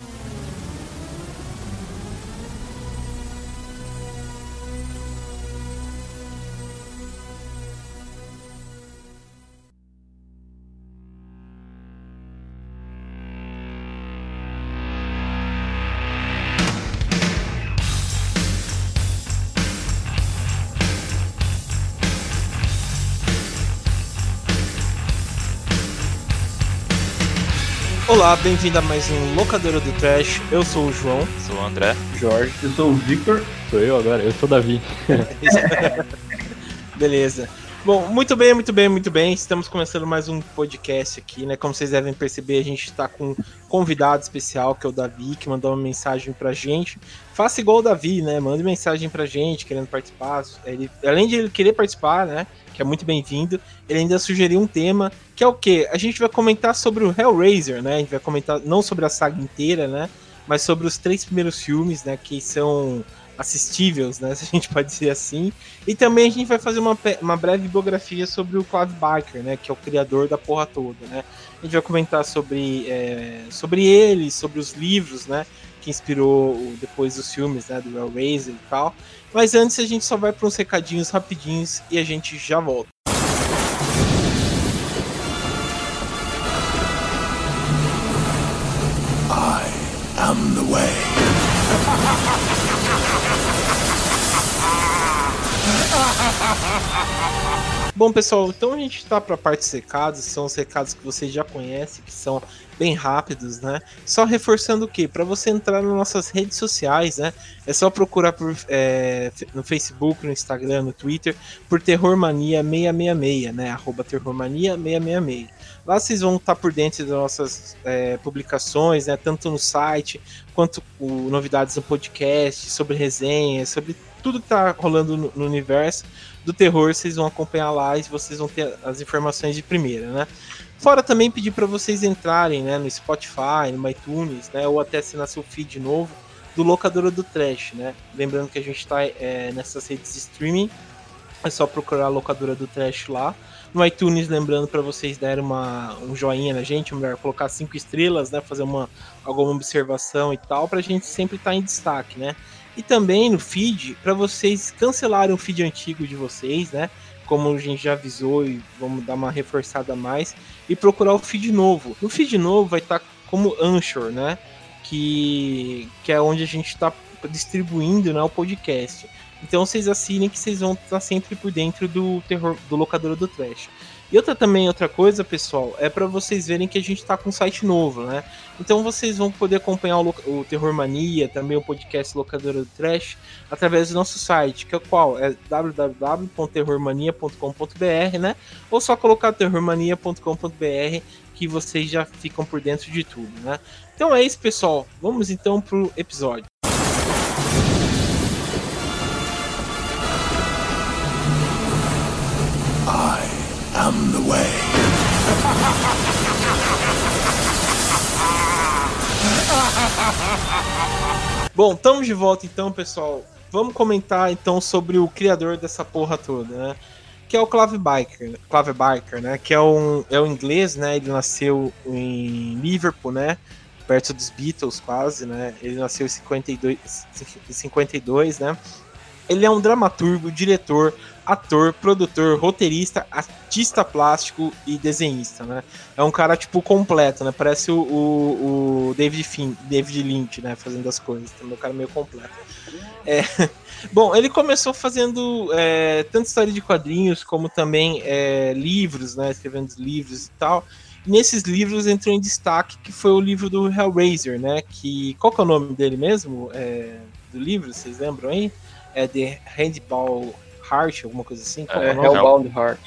you Olá, bem-vindo a mais um Locadora do Trash. Eu sou o João. Sou o André. Jorge. Eu sou o Victor. Sou eu agora, eu sou o Davi. Beleza. Bom, muito bem, muito bem, muito bem. Estamos começando mais um podcast aqui, né? Como vocês devem perceber, a gente está com um convidado especial, que é o Davi, que mandou uma mensagem pra gente. Faça igual o Davi, né? Mande mensagem pra gente, querendo participar. Ele, além de ele querer participar, né? que é muito bem-vindo. Ele ainda sugeriu um tema, que é o quê? A gente vai comentar sobre o Hellraiser, né? A gente vai comentar não sobre a saga inteira, né? Mas sobre os três primeiros filmes, né? Que são assistíveis, né? Se a gente pode dizer assim. E também a gente vai fazer uma, uma breve biografia sobre o Clive Barker, né? Que é o criador da porra toda, né? A gente vai comentar sobre, é, sobre ele, sobre os livros, né? Que inspirou depois os filmes, né? Do Hellraiser e tal. Mas antes a gente só vai para uns recadinhos rapidinhos e a gente já volta. Bom, pessoal, então a gente está para a parte dos recados, são os recados que vocês já conhecem, que são bem rápidos, né? Só reforçando o que? Para você entrar nas nossas redes sociais, né? É só procurar por, é, no Facebook, no Instagram, no Twitter, por Terrormania 666, né? Arroba Terrormania 666. Lá vocês vão estar por dentro das nossas é, publicações, né? Tanto no site, quanto o, novidades no podcast, sobre resenhas, sobre tudo que tá rolando no, no universo do terror, vocês vão acompanhar lá e vocês vão ter as informações de primeira, né? Fora também pedir para vocês entrarem né, no Spotify, no iTunes, né, ou até assinar seu feed novo do Locadora do Trash, né? Lembrando que a gente está é, nessas redes de streaming, é só procurar a Locadora do Trash lá. No iTunes, lembrando para vocês darem uma, um joinha na gente, melhor colocar cinco estrelas, né? Fazer uma, alguma observação e tal, para a gente sempre estar tá em destaque, né? E também no feed, para vocês cancelarem o feed antigo de vocês, né? Como a gente já avisou e vamos dar uma reforçada a mais, e procurar o feed novo. No feed novo vai estar tá como Anchor, né? Que, que é onde a gente está distribuindo né, o podcast. Então vocês assinem que vocês vão estar tá sempre por dentro do terror do locador do Trash. E outra também, outra coisa, pessoal, é para vocês verem que a gente tá com um site novo, né? Então vocês vão poder acompanhar o, o Terror Mania, também o podcast Locadora do Trash, através do nosso site, que é qual? É www.terrormania.com.br, né? Ou só colocar terrormania.com.br que vocês já ficam por dentro de tudo, né? Então é isso, pessoal. Vamos então pro episódio. Bom, estamos de volta então, pessoal. Vamos comentar então sobre o criador dessa porra toda, né? Que é o Clive Barker, Clive Barker, né? Que é um, é um inglês, né? Ele nasceu em Liverpool, né? Perto dos Beatles, quase, né? Ele nasceu em 52, 52 né? Ele é um dramaturgo, diretor, ator, produtor, roteirista, artista plástico e desenhista, né? É um cara, tipo, completo, né? Parece o, o, o David, Fin David Lynch, né? Fazendo as coisas. Então, é um cara meio completo. É... Bom, ele começou fazendo é, tanto história de quadrinhos como também é, livros, né? Escrevendo livros e tal. E nesses livros entrou em destaque que foi o livro do Hellraiser, né? Que qual que é o nome dele mesmo? É, do livro, vocês lembram aí? É The Handball Heart, alguma coisa assim. É, é Hellbound Heart.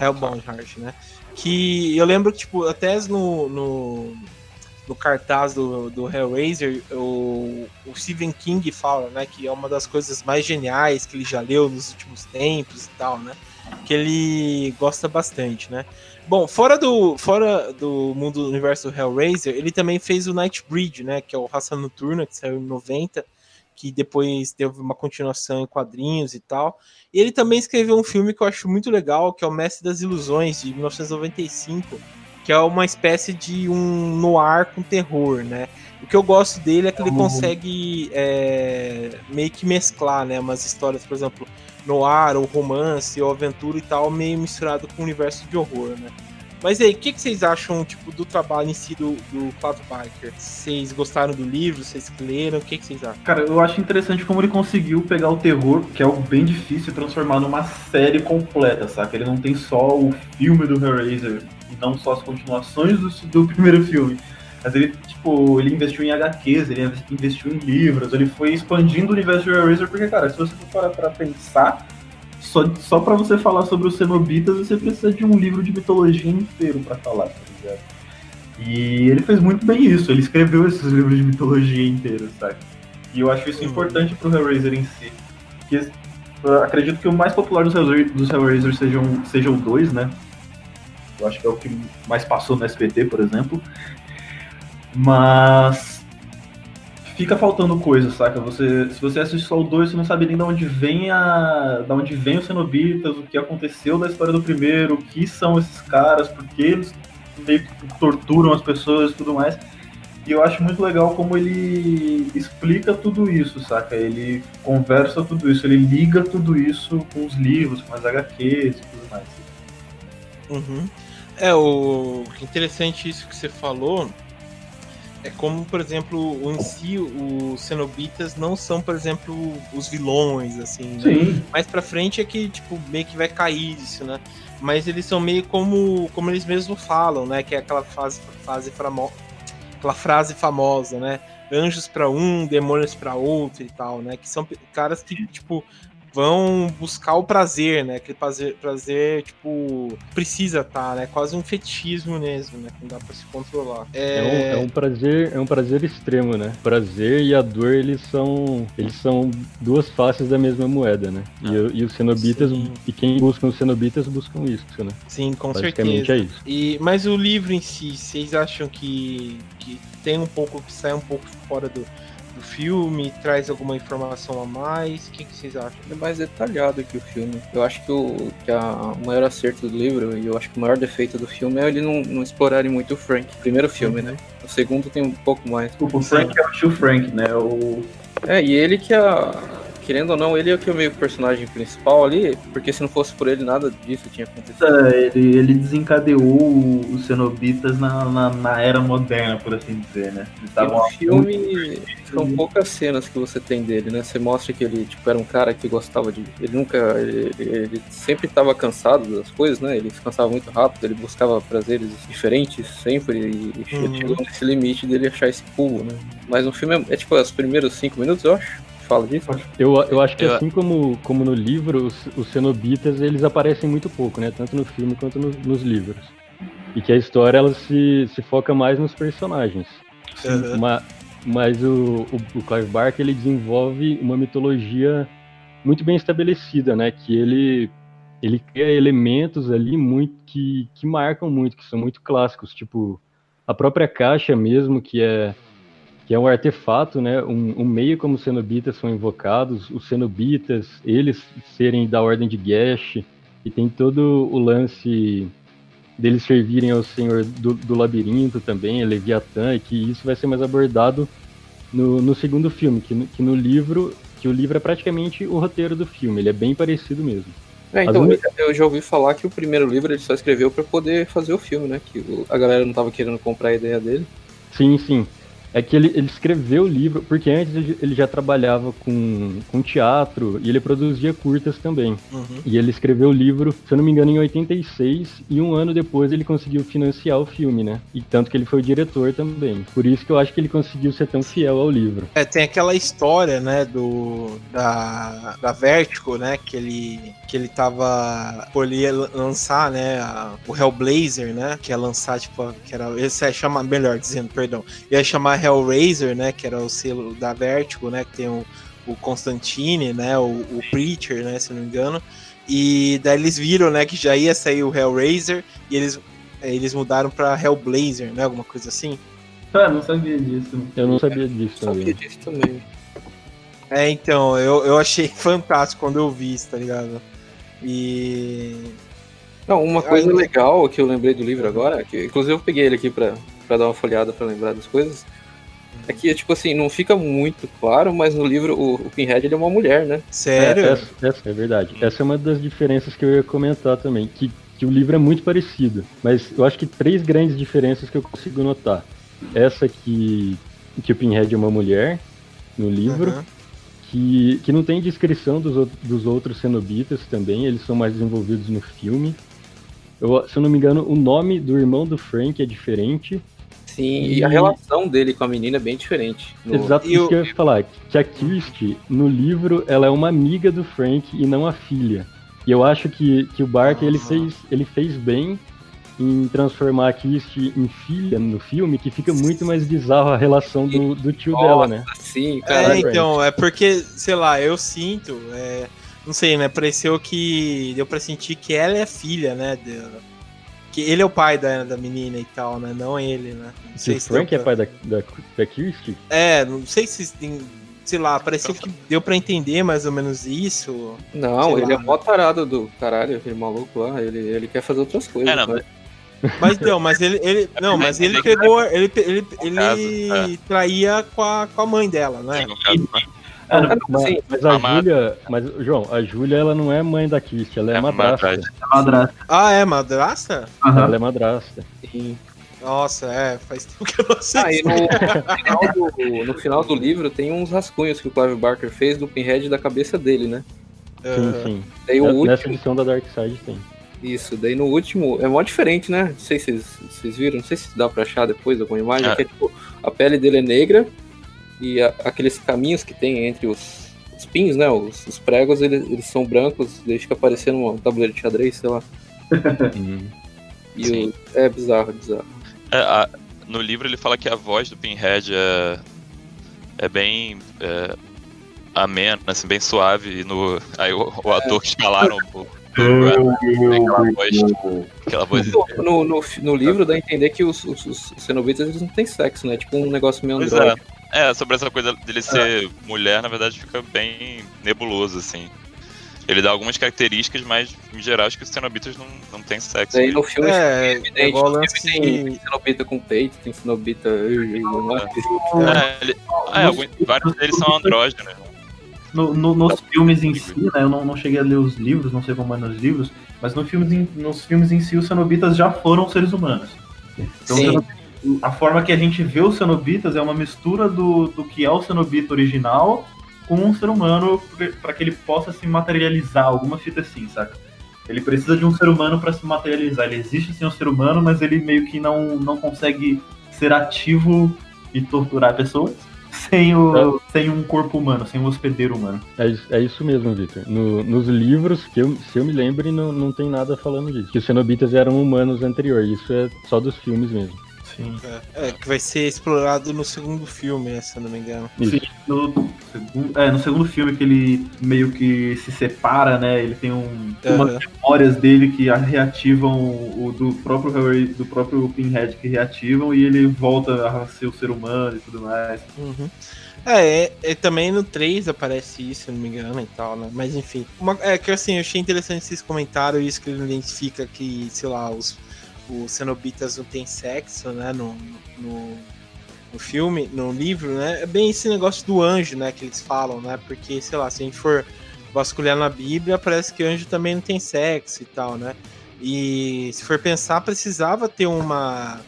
Hellbound Heart, né? Que eu lembro que, tipo, até no, no, no cartaz do, do Hellraiser, o, o Stephen King fala, né, que é uma das coisas mais geniais que ele já leu nos últimos tempos e tal, né? Que ele gosta bastante, né? Bom, fora do, fora do mundo do universo do Hellraiser, ele também fez o Nightbreed, né? Que é o Raça Noturna, que saiu em 90 que depois teve uma continuação em quadrinhos e tal. E ele também escreveu um filme que eu acho muito legal, que é O Mestre das Ilusões, de 1995, que é uma espécie de um noir com terror, né? O que eu gosto dele é que ele uhum. consegue é, meio que mesclar, né? Umas histórias, por exemplo, noir, ou romance, ou aventura e tal, meio misturado com o universo de horror, né? Mas aí, o que, que, vocês acham tipo, do trabalho em si do, do Cloud Biker? Vocês gostaram do livro? Vocês leram? O que, que, vocês acham? Cara, eu acho interessante como ele conseguiu pegar o terror, que é algo bem difícil, e transformar numa série completa, saca? Ele não tem só o filme do Hellraiser, e não só as continuações do, do primeiro filme. Mas ele, tipo, ele investiu em HQs, ele investiu em livros, ele foi expandindo o universo de Hellraiser, porque, cara, se você for parar pra pensar, só, só pra você falar sobre os cenobitas, você precisa de um livro de mitologia inteiro para falar, tá ligado? E ele fez muito bem isso, ele escreveu esses livros de mitologia inteiros, sabe? E eu acho isso uhum. importante pro Hellraiser em si. Porque acredito que o mais popular dos Hellraiser, dos Hellraiser sejam, seja o 2, né? Eu acho que é o que mais passou no SBT, por exemplo. Mas fica faltando coisa, saca? Você, se você assiste só o 2, você não sabe nem de onde vem a. da onde vem os cenobitas, o que aconteceu da história do primeiro, o que são esses caras, por que eles meio que torturam as pessoas e tudo mais. E eu acho muito legal como ele explica tudo isso, saca? Ele conversa tudo isso, ele liga tudo isso com os livros, com as HQs e tudo mais. Uhum. É, o interessante isso que você falou é como, por exemplo, em si, os cenobitas não são, por exemplo, os vilões, assim, né? Sim. Mais pra frente é que, tipo, meio que vai cair isso, né? Mas eles são meio como, como eles mesmos falam, né? Que é aquela fase, fase aquela frase famosa, né? Anjos para um, demônios para outro e tal, né? Que são caras que, tipo, vão buscar o prazer, né? Aquele prazer, prazer tipo, precisa estar, tá, né? Quase um fetichismo mesmo, né? Que não dá pra se controlar. É... É, um, é um prazer, é um prazer extremo, né? prazer e a dor, eles são, eles são duas faces da mesma moeda, né? Ah, e, e, os cenobitas, sim. e quem busca os cenobitas buscam isso, né? Sim, com Basicamente certeza. é isso. E, mas o livro em si, vocês acham que, que tem um pouco, que sai um pouco fora do do filme? Traz alguma informação a mais? O que, que vocês acham? É mais detalhado que o filme. Eu acho que o, que a, o maior acerto do livro e eu acho que o maior defeito do filme é ele não, não explorarem muito o Frank. Primeiro filme, uhum. né? O segundo tem um pouco mais. O Frank é o Frank, né? O... É, e ele que é a, querendo ou não, ele é que é meio personagem principal ali, porque se não fosse por ele, nada disso tinha acontecido. É, ele, ele desencadeou os cenobitas na, na, na, era moderna, por assim dizer, né? no filme, são poucas cenas que você tem dele, né? Você mostra que ele tipo, era um cara que gostava de. Ele nunca. Ele, ele sempre estava cansado das coisas, né? Ele se cansava muito rápido, ele buscava prazeres diferentes sempre e uhum. chegou nesse limite dele achar esse pulo, né? Mas no filme é, é tipo os primeiros cinco minutos, eu acho fala disso? Eu, eu acho que eu... assim como, como no livro, os, os cenobitas eles aparecem muito pouco, né? Tanto no filme quanto no, nos livros. E que a história ela se, se foca mais nos personagens. Uhum. Mas, mas o, o, o Clive Barker ele desenvolve uma mitologia muito bem estabelecida, né? Que ele ele cria elementos ali muito que, que marcam muito, que são muito clássicos, tipo a própria caixa mesmo, que é que é um artefato, né? Um, um, meio como os cenobitas são invocados, os cenobitas, eles serem da ordem de Gesh, e tem todo o lance deles servirem ao senhor do, do labirinto também, a Leviatã, e que isso vai ser mais abordado no, no segundo filme, que no, que no livro, que o livro é praticamente o roteiro do filme, ele é bem parecido mesmo. É, então, eu já ouvi falar que o primeiro livro ele só escreveu para poder fazer o filme, né? Que a galera não estava querendo comprar a ideia dele. Sim, sim. É que ele, ele escreveu o livro, porque antes ele já trabalhava com, com teatro e ele produzia curtas também. Uhum. E ele escreveu o livro, se eu não me engano, em 86, e um ano depois ele conseguiu financiar o filme, né? E tanto que ele foi o diretor também. Por isso que eu acho que ele conseguiu ser tão fiel ao livro. É, tem aquela história, né, do da, da Vertigo, né, que ele que ele tava por lançar, né, a, o Hellblazer, né, que ia lançar tipo, que era esse é chamar melhor dizendo, perdão, ia chamar Hellraiser, né, que era o selo da Vertigo, né, que tem o, o Constantine, né, o, o Preacher, né, se não me engano. E daí eles viram, né, que já ia sair o Hellraiser e eles eles mudaram para Hellblazer, né, alguma coisa assim. Ah, não sabia disso. Eu não sabia disso também. Sabia disso também. É, então, eu, eu achei fantástico quando eu vi isso, tá ligado? E Não, uma coisa legal que eu lembrei do livro agora, que inclusive eu peguei ele aqui pra, pra dar uma folhada pra lembrar das coisas, é que, tipo assim, não fica muito claro, mas no livro o, o Pinhead ele é uma mulher, né? Sério? É, essa, essa é verdade. Essa é uma das diferenças que eu ia comentar também, que, que o livro é muito parecido, mas eu acho que três grandes diferenças que eu consigo notar. Essa que, que o Pinhead é uma mulher no livro, Uhum. que, que não tem descrição dos, dos outros cenobitas também, eles são mais desenvolvidos no filme. Eu, se eu não me engano, o nome do irmão do Frank é diferente. Sim, e a E- relação dele com a menina é bem diferente. No- Exato isso o- que eu ia falar. Que a Kirsty, no livro, ela é uma amiga do Frank e não a filha. E eu acho que, que o Barker ele Ah. fez, ele fez bem em transformar a Kirsty em filha no filme, que fica muito mais bizarro a relação do, do tio dela, né? Sim, É, cara. então, é porque, sei lá, eu sinto, é, não sei, né? Pareceu que deu pra sentir que ela é filha, né? dela. Que ele é o pai da, da menina e tal, né? Não ele, né? Não o se deu Frank é pra- pai da, da, da Kirsty? É, não sei se tem. Sei lá, pareceu que deu pra entender mais ou menos isso. Não, Sei ele lá, é mó tarado do caralho, aquele maluco lá. Ele, ele quer fazer outras coisas. É, não, né? Mas não, mas ele. ele não, mas ele pegou. Ele, ele, ele caso, traía com a, com a mãe dela, né? Sim, no caso, né? É, Ah, não, Mas, a Amada. Júlia. Mas, João, a Júlia ela não é mãe da Kirsty, ela é, É madrasta. madrasta. é madrasta. Ah, é madrasta? Aham. Ela é madrasta. sim. Nossa, é, faz tempo que eu não sei. Ah, no, final do, no final do livro tem uns rascunhos que o Clive Barker fez do Pinhead da cabeça dele, né? Sim, sim. Daí o Nessa último. edição da Dark Side tem. Isso, daí no último é mó diferente, né? Não sei se vocês, vocês viram, não sei se dá pra achar depois alguma imagem. É. Que é, tipo, a pele dele é negra e a- aqueles caminhos que tem entre os, os pins, né? Os, os pregos, eles, eles são brancos, daí fica parecendo um tabuleiro de xadrez, sei lá. E Sim. o- é bizarro, bizarro. É, a- no livro ele fala que a voz do Pinhead é, é bem é, amena, assim, bem suave. E no, aí o, o ator que escalaram o, o- aquela voz, aquela voz No, no, no livro dá a entender que os, os, os cenobitas eles não têm sexo, né? Tipo um negócio meio andróide. É. É, sobre essa coisa dele ser mulher, na verdade fica bem nebuloso, assim. Ele dá algumas características, mas em geral acho que os cenobitas não, não têm sexo. Daí no filme É, evidente, é igual lance filme tem de- cenobita com peito, tem cenobita. É, ele- é, alguns, vários deles são andrógenos. No- no- nos filmes em si, né? Eu não, não cheguei a ler os livros, não sei como é nos livros, mas no filmes em- nos filmes em si, os cenobitas já foram seres humanos. Então, Sim. A forma que a gente vê os cenobitas é uma mistura do, do que é o cenobita original com um ser humano para que ele possa se materializar, alguma fita assim, saca? Ele precisa de um ser humano para se materializar. Ele existe sem um ser humano, mas ele meio que não, não consegue ser ativo e torturar pessoas sem, o, sem um corpo humano, sem um hospedeiro humano. É, isso- é isso mesmo, Victor. No- nos livros, que eu, se eu me lembro, não, não tem nada falando disso. Que os cenobitas eram humanos anterior. Isso é só dos filmes mesmo. Sim. É, que vai ser explorado no segundo filme, né, se eu não me engano. Sim, no, segundo, é, no segundo filme que ele meio que se separa, né? Ele tem um, umas memórias dele que reativam o, do próprio Harry, do próprio Pinhead que reativam e ele volta a ser o ser humano e tudo mais. Uhum. É, é, é, também no 3 aparece isso, se não me engano e tal, né? Mas enfim. Uma- é que assim, eu achei interessante esses comentários, isso que ele identifica que, sei lá, os, os cenobitas não têm sexo, né? No, no, no filme, no livro, né? É bem esse negócio do anjo, né? Que eles falam, né? Porque, sei lá, se a gente for vasculhar na Bíblia, parece que anjo também não tem sexo e tal, né? E se for pensar, precisava ter uma.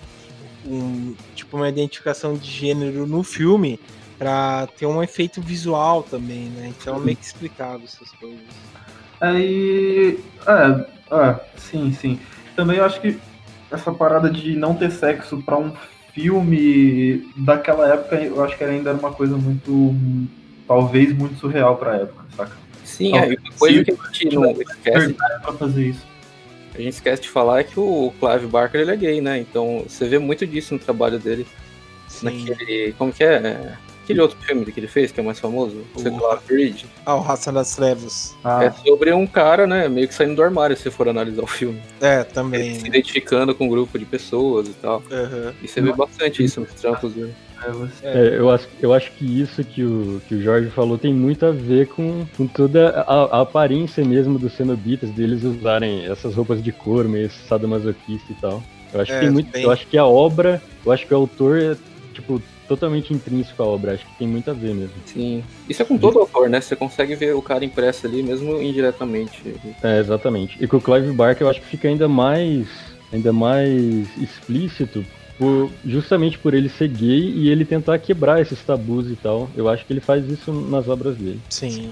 Um, tipo, uma identificação de gênero no filme pra ter um efeito visual também, né? Então é meio que explicado essas coisas. Aí. É, é, sim, sim. Também eu acho que essa parada de não ter sexo pra um filme daquela época, eu acho que ainda era uma coisa muito. talvez muito surreal pra época, saca? Sim, Não, é, uma coisa sim. que a gente não esquece, pra fazer isso. a gente esquece de falar é que o Clive Barker ele é gay, né? Então você vê muito disso no trabalho dele. Sim. Naquele. Como que é? Aquele outro filme que ele fez, que é mais famoso, o lá, Bridge. Ah, o Raça das Trevas. Ah, É sobre um cara, né, meio que saindo do armário, se for analisar o filme. É, Ele também. se né? identificando com um grupo de pessoas e tal. Aham. E você vê bastante isso nos trampos dele. É, você... É, eu, acho, eu acho que isso que o, que o Jorge falou tem muito a ver com, com toda a, a aparência mesmo dos cenobitas, deles usarem essas roupas de couro, meio sadomasoquista e tal. Eu acho, É, que muito, bem- eu acho que a obra, eu acho que o autor é, tipo, totalmente intrínseco à obra. Acho que tem muito a ver mesmo. Sim. Isso é com todo autor, né? Você consegue ver o cara impresso ali, mesmo indiretamente. É, exatamente. E com o Clive Barker eu acho que fica ainda mais, ainda mais explícito, por- justamente por ele ser gay e ele tentar quebrar esses tabus e tal. Eu acho que ele faz isso nas obras dele. Sim.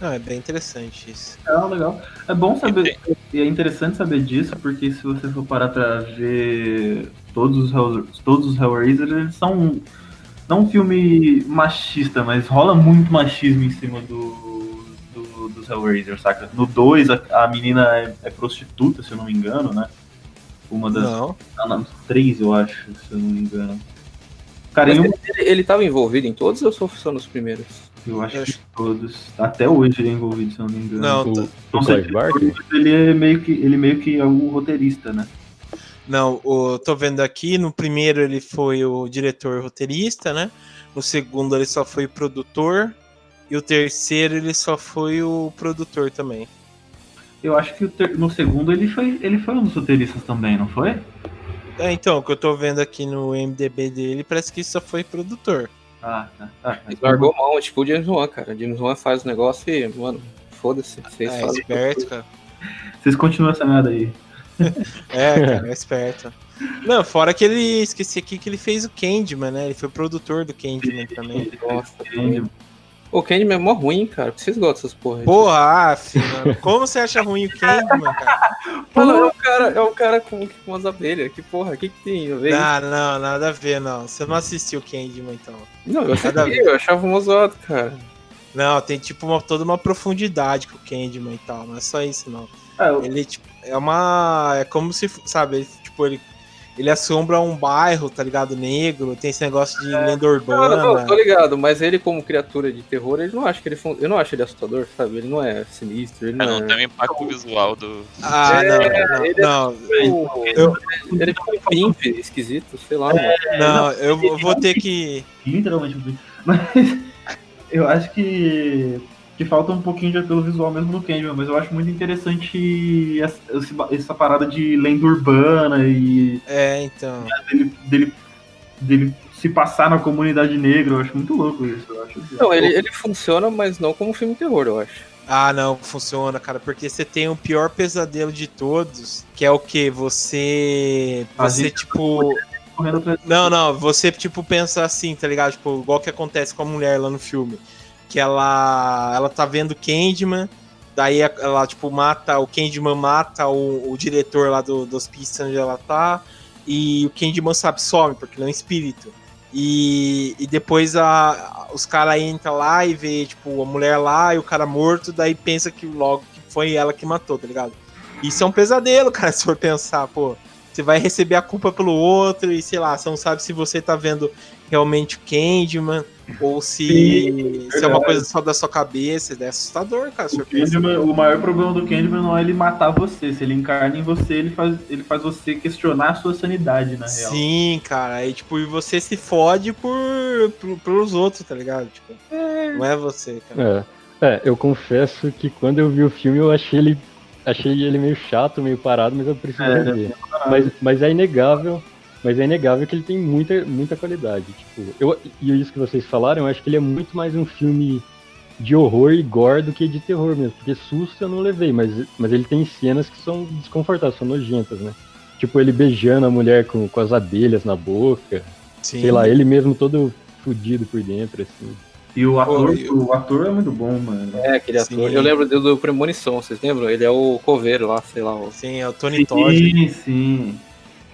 Não, é bem interessante isso. Legal, legal. É bom saber, e é interessante saber disso, porque se você for parar pra ver todos os, todos os Hellraisers, eles são não um filme machista, mas rola muito machismo em cima do, do- dos Hellraisers, saca? No 2, a, a menina é, é prostituta, se eu não me engano, né? Uma das. Não. Ah, não, três, eu acho, se eu não me engano. Cara, um, ele, ele tava envolvido em todos ou só nos primeiros? eu acho eu que acho- todos. Até hoje ele é envolvido, se eu não me engano. Não, O, o Não Clive sei, Barker? ele é meio que ele meio que é o roteirista, né? Não, o, tô vendo aqui, no primeiro ele foi o diretor roteirista, né? No segundo ele só foi produtor. E o terceiro ele só foi o produtor também. Eu acho que ter- no segundo ele foi ele foi um dos roteiristas também, não foi? É, então, o que eu tô vendo aqui no MDB dele, parece que só foi produtor. Ah, tá. tá. Ele largou mão, tipo o James Wan, cara. O James Wan faz o negócio e, mano, foda-se. Vocês É, fazem. esperto, cara. Vocês continuam essa merda aí. É, cara, é esperto. Não, fora que ele. Esqueci aqui que ele fez o Candyman, né? Ele foi produtor do Candyman também. Nossa, O Candyman é mó ruim, cara. Vocês gostam dessas porra? aí? Porra, af, mano. Como você acha ruim o Candyman, cara? Mano, é um cara, é um cara com, com umas abelhas. Que porra, o que, que tem a ver? Não, não, nada a ver, não. Você não assistiu o Candyman, então. Não, eu nada assisti, eu achava mó zoado, cara. Não, tem tipo uma, toda uma profundidade com o Candyman e tal. Não é só isso, não. Ah, eu- Ele, tipo, é uma. É como se, sabe, ele, tipo, ele. Ele assombra um bairro, tá ligado? Negro, tem esse negócio de lenda Não, urbana. não, não, tô ligado, mas ele como criatura de terror, ele não acha que ele fun- eu não acho ele assustador, sabe? Ele não é sinistro, ele É, não não é. tem o impacto visual do. Ah, É, não, ele é- não, não. Tipo, Eu- ele é um pimp esquisito, sei lá, mano. Não, eu vou- vou ter que. literalmente um. Mas eu acho que, que falta um pouquinho de apelo visual mesmo no Candyman, mas eu acho muito interessante essa, essa parada de lenda urbana e É, então. dele, dele, dele se passar na comunidade negra. Eu acho muito louco isso. Eu acho Não, ele, ele funciona, mas não como filme terror, eu acho. Ah, não, funciona, cara, porque você tem o pior pesadelo de todos, que é o que? Você. Você, tipo. Não, não, você, tipo, pensa assim, tá ligado? Tipo, igual que acontece com a mulher lá no filme. Que ela. Ela tá vendo Candyman, daí ela, tipo, mata. O Candyman mata o, o diretor lá do, do hospício onde ela tá. E o Candyman sabe, some, porque ele é um espírito. E, e depois a, os caras entram lá e vê, tipo, a mulher lá e o cara morto, daí pensa que logo que foi ela que matou, tá ligado? Isso é um pesadelo, cara, se for pensar, pô. Você vai receber a culpa pelo outro e, sei lá, você não sabe se você tá vendo realmente o Candyman ou se, Sim, se é uma coisa só da sua cabeça. É assustador, cara, se O. Candyman, o maior problema do Candyman não é ele matar você. Se ele encarna em você, ele faz, ele faz você questionar a sua sanidade, na real. Sim, cara. Aí, tipo, e você se fode por, por, pelos outros, tá ligado? Tipo, não é você, cara. É. É, eu confesso que quando eu vi o filme eu achei ele, achei ele meio chato, meio parado, mas eu preciso É, rever. Mas, mas é inegável, mas é inegável que ele tem muita, muita qualidade. Tipo, eu, e isso que vocês falaram, eu acho que ele é muito mais um filme de horror e gore do que de terror mesmo. Porque susto eu não levei, mas, mas ele tem cenas que são desconfortáveis, são nojentas, né? Tipo, ele beijando a mulher com, com as abelhas na boca. Sim. Sei lá, ele mesmo todo fudido por dentro, assim. E o ator, Pô, eu- o ator é muito bom, mano. É, aquele Sim. ator. Eu lembro do, do Premonição, vocês lembram? Ele é o coveiro lá, sei lá. O... Sim, é o Tony Todd. Sim, sim.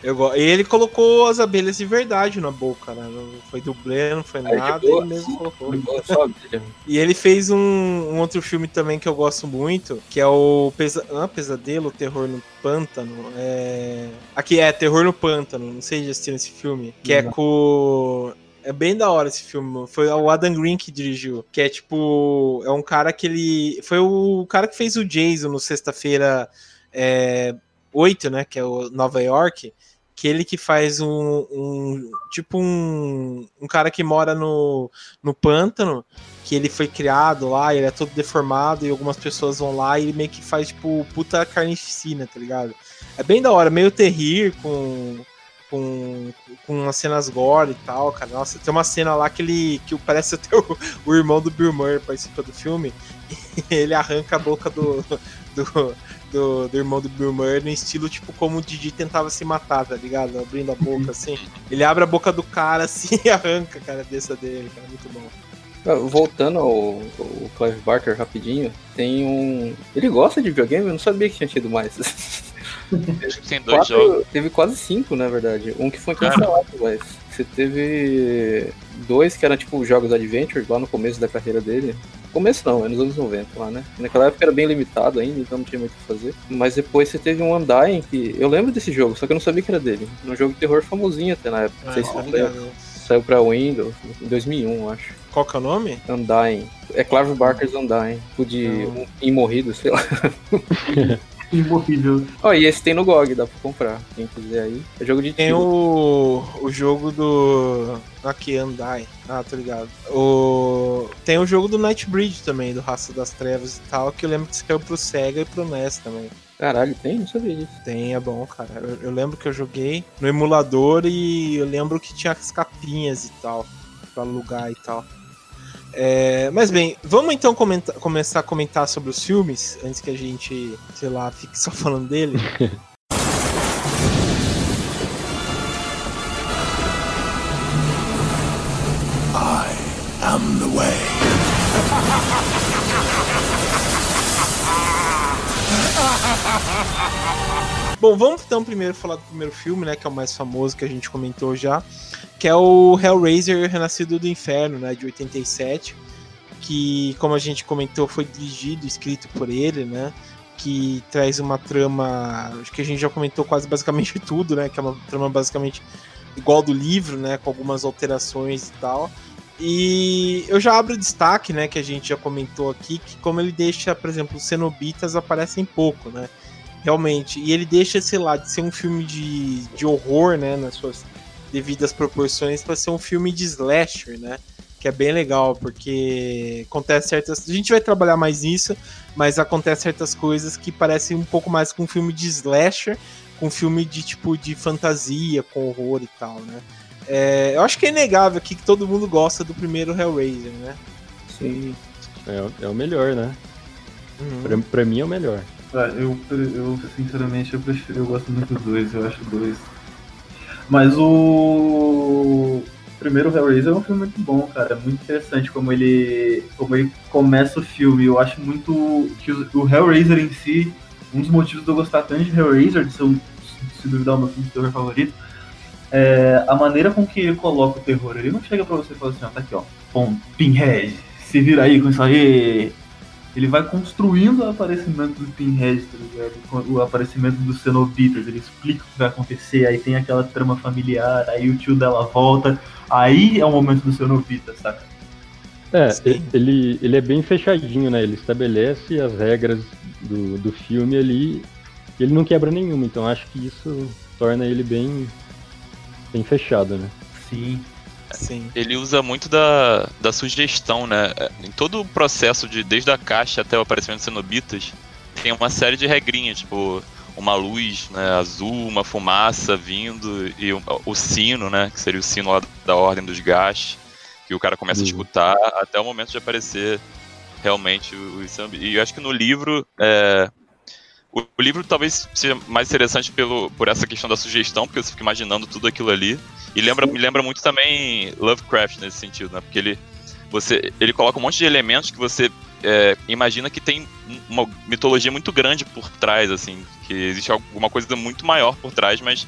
Eu go... E ele colocou as abelhas de verdade na boca, né? Não foi dublê, não foi Aí, nada, boa, ele mesmo colocou. Só abelha. E ele fez um, um outro filme também que eu gosto muito, que é o Pesa... é Pesadelo, Terror no Pântano. É... Aqui é Terror no Pântano, não sei se já assistiram esse filme. Que é com. É bem da hora esse filme. Foi o Adam Green que dirigiu. Que é tipo. É um cara que ele. Foi o cara que fez o Jason no Sexta-feira é, 8, né? Que é o Nova York. Aquele que faz um, um tipo um, um cara que mora no, no pântano, que ele foi criado lá, ele é todo deformado e algumas pessoas vão lá e ele meio que faz tipo puta carnificina, tá ligado? É bem da hora, meio terrir com com, com as cenas gore e tal, cara. Nossa, tem uma cena lá que ele que parece até o, o irmão do Bill Murray participa do filme. Ele arranca a boca do, do, do, do, irmão do Bill Murray no estilo tipo como o Didi tentava se matar, tá ligado? Abrindo a boca assim. Ele abre a boca do cara assim e arranca a cabeça dele, cara. Muito bom. Ah, voltando ao, ao Clive Barker rapidinho, tem um. Ele gosta de videogame? Eu não sabia que tinha tido mais. Tem dois Quatro, jogos. Teve quase cinco, na verdade. Um que foi cancelado, mas você teve dois que eram tipo jogos Adventure lá no começo da carreira dele. Começo não, é nos anos 90 lá, né? Naquela época era bem limitado ainda, então não tinha muito o que fazer. Mas depois você teve um Undying que. Eu lembro desse jogo, só que eu não sabia que era dele. Um jogo de terror famosinho até na época. Ah, não sei se saiu, saiu pra Windows em 2001, acho. Qual que é o nome? Undying. É Clive Barker's Undying. O de imorrido, sei lá. Imorrível. Ó, oh, e esse tem no GOG, dá pra comprar. Quem quiser aí. É jogo de Tem o, o jogo do. Aqui, Andai. Ah, tô ligado. O... Tem o jogo do Nightbreed também, do Raça das Trevas e tal, que eu lembro que saiu pro Sega e pro NES também. Caralho, tem? Não sabia disso. Tem, é bom, cara. Eu, eu, lembro que eu joguei no emulador e eu lembro que tinha as capinhas e tal, pra alugar e tal. É, mas bem, vamos então comentar, começar a comentar sobre os filmes, antes que a gente, sei lá, fique só falando dele. Bom, vamos então primeiro falar do primeiro filme, né, que é o mais famoso que a gente comentou já que é o Hellraiser Renascido do Inferno, né, de 87, que, como a gente comentou, foi dirigido, escrito por ele, né, que traz uma trama, acho que a gente já comentou quase basicamente tudo, né, que é uma trama basicamente igual do livro, né, com algumas alterações e tal. E eu já abro o destaque, né, que a gente já comentou aqui, que como ele deixa, por exemplo, os cenobitas aparecem pouco, né, realmente. E ele deixa, sei lá, de ser um filme de, de horror, né, nas suas devidas proporções para ser um filme de slasher, né? Que é bem legal, porque acontece certas. A gente vai trabalhar mais nisso, mas acontece certas coisas que parecem um pouco mais com um filme de slasher, com um filme de tipo de fantasia, com horror e tal, né? É, eu acho que é inegável aqui que todo mundo gosta do primeiro Hellraiser, né? Sim. É, é o melhor, né? Uhum. Pra, pra, mim é o melhor. Ah, eu, eu, sinceramente, eu, prefiro, eu gosto muito dos dois. Eu acho dois mas o primeiro Hellraiser é um filme muito bom, cara. É muito interessante como ele, como ele começa o filme. Eu acho muito que o, Hellraiser em si, um dos motivos de eu gostar tanto de Hellraiser, de ser um, se duvidar, o meu filme de terror favorito, é a maneira com que ele coloca o terror. Ele não chega pra você e fala assim, ó, tá aqui, ó, bom, Pinhead, se vira aí com isso aí, ele vai construindo o aparecimento do Pinhead, tá ligado? O aparecimento dos Cenobitas, ele explica o que vai acontecer, aí tem aquela trama familiar, aí o tio dela volta, aí é o momento do Cenobita, saca? É, ele, ele é bem fechadinho, né? Ele estabelece as regras do, do filme ali e ele não quebra nenhuma, então acho que isso torna ele bem, bem fechado, né? Sim. Sim. Ele usa muito da, da sugestão, né? Em todo o processo, de desde a caixa até o aparecimento de cenobitas, tem uma série de regrinhas, tipo uma luz né, azul, uma fumaça vindo e o, o, sino, né? Que seria o sino lá da ordem dos gás, que o cara começa uhum. a escutar até o momento de aparecer realmente os E eu acho que no livro é, o, o, livro talvez seja mais interessante pelo, por essa questão da sugestão, porque você fica imaginando tudo aquilo ali. E lembra, me lembra muito também Lovecraft nesse sentido, né? Porque ele, você, ele coloca um monte de elementos que você é, imagina que tem uma mitologia muito grande por trás, assim, que existe alguma coisa muito maior por trás, mas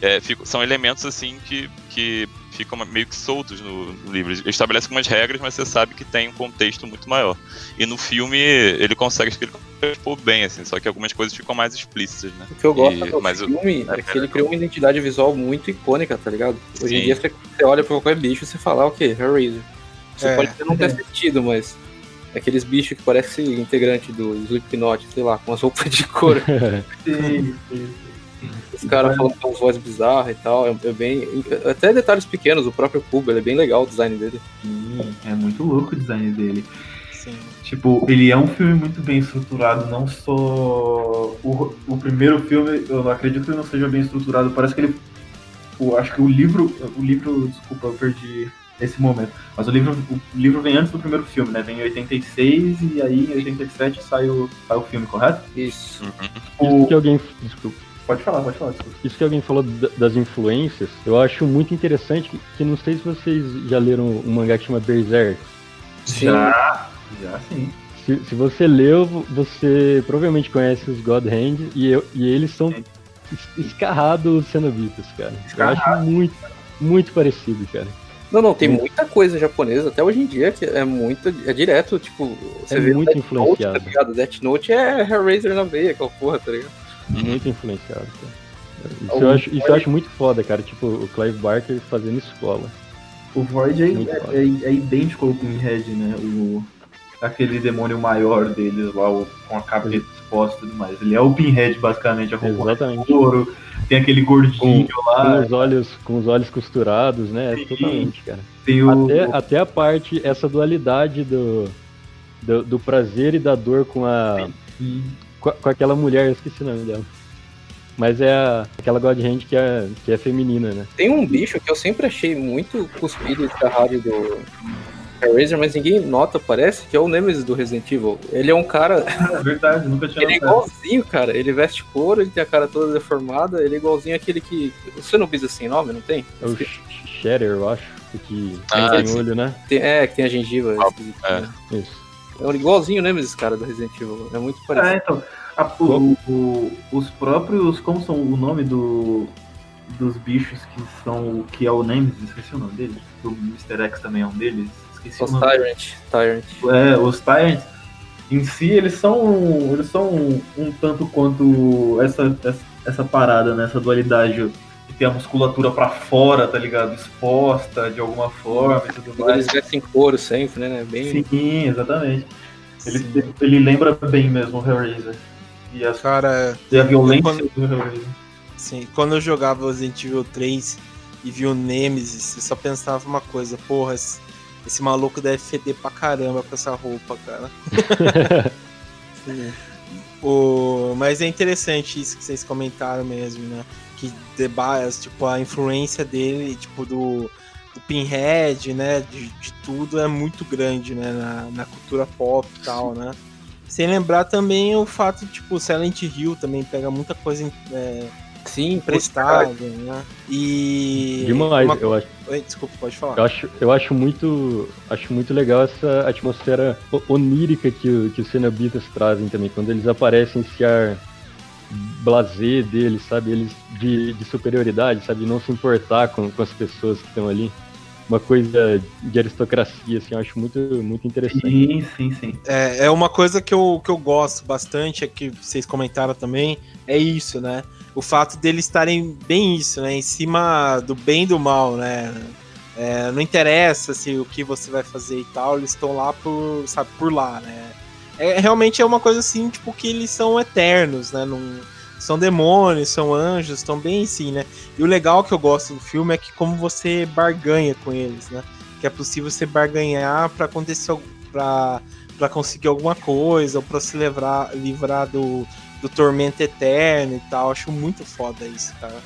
é, fico, são elementos assim que, que ficam meio que soltos no, no livro. Ele estabelece algumas regras, mas você sabe que tem um contexto muito maior. E no filme ele consegue explicar bem, assim, só que algumas coisas ficam mais explícitas, né? O que eu gosto e, do mas filme eu... é que ele criou uma identidade visual muito icônica, tá ligado? Hoje Sim. em dia você, você olha pra qualquer bicho e você fala, ah, o que? Hellraiser. Você é. pode não ter assistido, mas aqueles bichos que parecem integrante do Slipknot, sei lá, com as roupas de cor. sim, sim. Os caras falam com voz bizarra e tal. É, é bem. Até detalhes pequenos, o próprio Cubo, ele é bem legal o design dele. Sim, é muito louco o design dele. Sim. Tipo, ele é um filme muito bem estruturado, não só. O, o primeiro filme, eu acredito que ele não seja bem estruturado, parece que ele. O, acho que o livro. O livro. Desculpa, eu perdi esse momento. Mas o livro, o livro vem antes do primeiro filme, né? Vem em 86 e aí em 87 sai o, sai o filme, correto? Isso. Uhum. Isso que alguém. Desculpa. Pode falar, pode falar. Desculpa. Isso que alguém falou da- das influências, eu acho muito interessante, que, que não sei se vocês já leram um mangá que chama Berserk. Sim. Já, já sim. Se, se você leu, você provavelmente conhece os God Hand e, eu- e eles são Sim. es- escarrados cenobitas, cara. Eu Escarrado. acho muito, muito parecido, cara. Não, não, tem muita coisa japonesa até hoje em dia que é muito. É direto, tipo. Você É vê muito Death influenciado. Note, tá ligado? Death Note é Hellraiser na veia, aquela porra, tá ligado? Muito influenciado, cara. Isso, eu acho, isso eu acho muito foda, cara. Tipo, o Clive Barker fazendo escola. O Void é, é- é- é idêntico ao Pinhead, né? O, aquele demônio maior deles lá, o- com a cabeça exposta e tudo mais. Ele é o Pinhead, basicamente, a roupa Exatamente. ouro, tem aquele gordinho Com lá, os olhos, com os olhos costurados, né? Ah. Sim. Totalmente, cara. o. Até, até a parte, essa dualidade do, do, do prazer e da dor com a. Com, aquela mulher, eu esqueci o nome dela. Mas é a, aquela God Hand que é, que é feminina, né? Tem um bicho que eu sempre achei muito cuspido e escarrado do Hellraiser, mas ninguém nota, parece, que é o Nemesis do Resident Evil. Ele é um cara. É verdade, nunca tinha Ele é igualzinho, cara. Ele veste couro, ele tem a cara toda deformada, ele é igualzinho aquele que. Você não pisa sem nome, não tem? É o Sh- Shatter, eu acho. o Que Ah, tem sim. olho, né? Tem- é, que tem a gengiva. Ah, é. né? Isso. É um igualzinho o Nemesis, cara, do Resident Evil. É muito parecido. É, então. a- o- o- os próprios. Como são o nome do, dos bichos que são. que é o Nemesis, esqueci o nome deles. O Mr. X também é um deles. Esqueci Os o nome. Tyrant. Tyrant. É, os Tyrants em si, eles são. Eles são um tanto quanto essa, essa, essa parada, né? Essa dualidade de ter a musculatura pra fora, tá ligado? Exposta de alguma forma e tudo mais. Eles vestem couro sempre, né? Bem. Sim, exatamente. Ele, Sim. ele lembra bem mesmo o Hellraiser. E a, Cara, e a violência quando- do Hellraiser. Sim, quando eu jogava Resident Evil 3 e vi o Nemesis, eu só pensava uma coisa, porra, esse, esse maluco deve feder pra caramba com essa roupa, cara. o, mas é interessante isso que vocês comentaram mesmo, né? Que debate, tipo, a influência dele, tipo, do, do Pinhead, né? De, de tudo é muito grande, né? Na, na cultura pop e tal, né? Sem lembrar também o fato, tipo, Silent Hill também pega muita coisa é, Sim, emprestada, né? E. Demais, uma- eu acho. Oi, desculpa, pode falar. Eu acho, eu acho muito acho muito legal essa atmosfera onírica que, que os cenobitas trazem também, quando eles aparecem esse ar blasé deles, sabe? Eles de, de superioridade, sabe? De não se importar com, com as pessoas que estão ali. Uma coisa de aristocracia, assim, eu acho muito, muito interessante. Sim, sim, sim. É, é uma coisa que eu, que eu gosto bastante, é que vocês comentaram também, é isso, né? O fato deles estarem bem isso, né? Em cima do bem e do mal, né? É, não interessa se o que você vai fazer e tal, eles estão lá por, sabe, por lá, né? É, realmente é uma coisa assim, tipo, que eles são eternos, né? Não, são demônios, são anjos, estão bem assim, né? E o legal que eu gosto do filme é que como você barganha com eles, né? Que é possível você barganhar para acontecer pra para conseguir alguma coisa, ou pra se livrar, livrar do, do tormento eterno e tal. Acho muito foda isso, cara.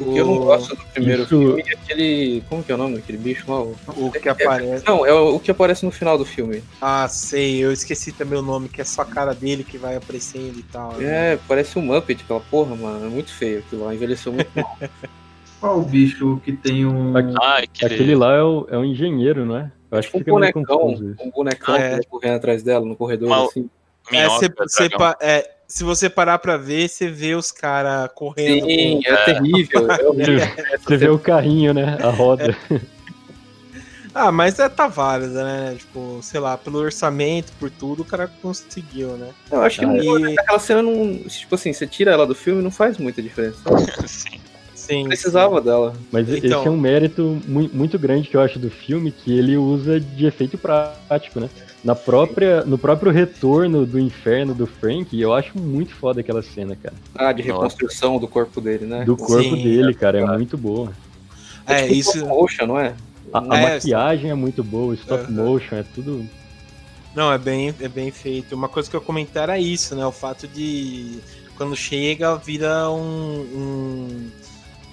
O que eu não gosto do primeiro Isso- filme é aquele. Como que é o nome daquele bicho lá? O- que aparece. Não, é o o que aparece no final do filme. Ah, sei, eu esqueci também o nome, que é só a cara dele que vai aparecendo e tal. né? É, parece um Muppet, aquela porra, mano. É muito feio aquilo lá. Envelheceu muito mal. Qual o bicho que tem um. Ah, aquele, Aquele lá é o, é um engenheiro, não é? Eu acho que um fica meio bonecão, confuso um bonecão É. que vai correndo atrás dela no corredor, Uma- assim. É, minhoca, cê- cê dragão. pa- é, se você parar pra ver, você vê os caras correndo. Sim, com- é terrível. É horrível. Você vê o carrinho, né? A roda. Ah, mas é, tá válida, né? Tipo, sei lá, pelo orçamento, por tudo, o cara conseguiu, né? Eu acho que Ah, não- E- aquela cena não. Tipo assim, você tira ela do filme não faz muita diferença. Sim. Sim. Precisava dela. Mas Então- esse é um mérito mu- muito grande que eu acho do filme, que ele usa de efeito prático, né? Na própria, no próprio retorno do inferno do Frank, eu acho muito foda aquela cena, cara. Ah, de Nossa. reconstrução do corpo dele, né? Do corpo Sim, dele, cara, é muito boa. É, tipo isso. stop motion, não é? A, a É, maquiagem é muito boa, o stop motion, é tudo. Não, é bem, é bem feito. Uma coisa que eu comentar era isso, né? O fato de quando chega vira um, um,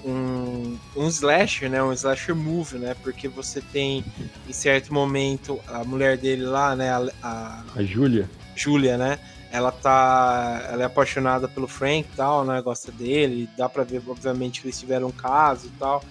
um, um slasher, né? Um slasher movie, né? Porque você tem, em certo momento, a mulher dele lá, né? A, a A Júlia. Julia, né? Ela tá. Ela é apaixonada pelo Frank e tal, né? Gosta dele. Dá pra ver, obviamente, que eles tiveram um caso e tal.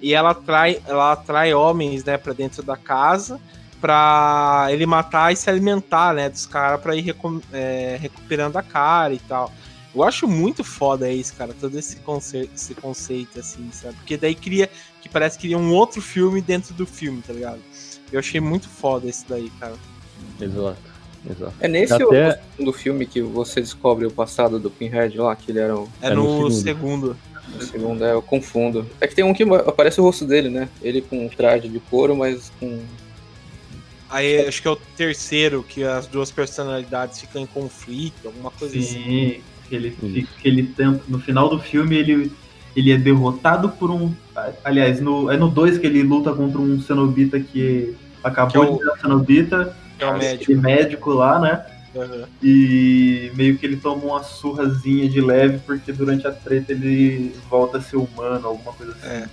E ela atrai, ela atrai homens, né, pra dentro da casa pra ele matar e se alimentar, né, dos caras pra ir recu- é, recuperando a cara e tal. Eu acho muito foda isso, cara, todo esse conceito, esse conceito, assim, sabe? Porque daí cria, que parece que cria um outro filme dentro do filme, tá ligado? Eu achei muito foda esse daí, cara. Exato, exato. É nesse Até- no segundo filme que você descobre o passado do Pinhead lá, que ele era um É, É no no, segundo. segundo. o segundo, é, eu confundo. É que tem um que aparece o rosto dele, né? Ele com um traje de couro, mas com. Aí acho que é o terceiro, que as duas personalidades ficam em conflito, alguma coisa assim. Que ele, Isso. que ele tenta. No final do filme, ele, ele é derrotado por um. Aliás, no, é no 2 que ele luta contra um cenobita que acabou Que é o- de virar cenobita, Que é o médico. médico lá, né? Aham. E meio que ele toma uma surrazinha de leve, porque durante a treta ele volta a ser humano, alguma coisa assim. É.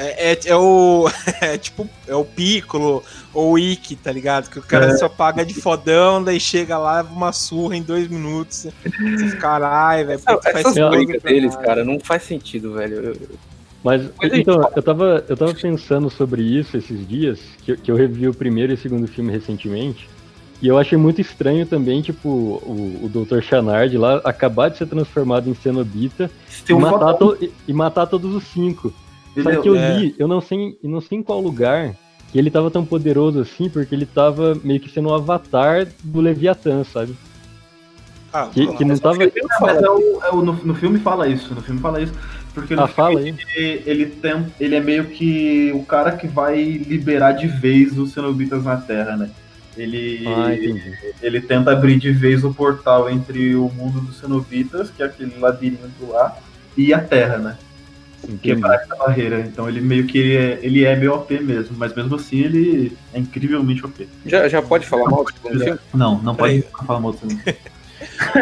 É, é, é o. É tipo, é o Piccolo ou o Ikki, tá ligado? Que o cara É. só paga de fodão, daí chega lá, leva uma surra em dois minutos. Caralho, velho. Essas brigas pra deles, caralho." cara, não faz sentido, velho. Eu- Mas, Mas a gente então, fala. eu tava, eu tava pensando sobre isso esses dias, que, eu- que eu revi o primeiro e o segundo filme recentemente, e eu achei muito estranho também, tipo, o, o Dr. Chanard lá acabar de ser transformado em Cenobita e um matar, to- e- e matar todos os cinco. Só ele- que eu é. li, eu não sei, eu não sei em qual lugar, que ele tava tão poderoso assim, porque ele tava meio que sendo o avatar do Leviatã, sabe? Ah, Que, que não Mas o tava... não Ah, mas é o, é o- no, no filme fala isso, no filme fala isso. Porque Ah, fala aí. ele, ele, tem, ele é meio que o cara que vai liberar de vez os cenobitas na Terra, né? Ele, Ah, entendi. ele tenta abrir de vez o portal entre o mundo dos cenobitas, que é aquele labirinto lá, e a Terra, né? Entendi. Quebrar essa barreira. Então ele meio que é, ele é meio OP mesmo, mas mesmo assim ele é incrivelmente OP. Já, já pode falar mal do segundo filme? Não, não pode Peraí. falar mal disso. não.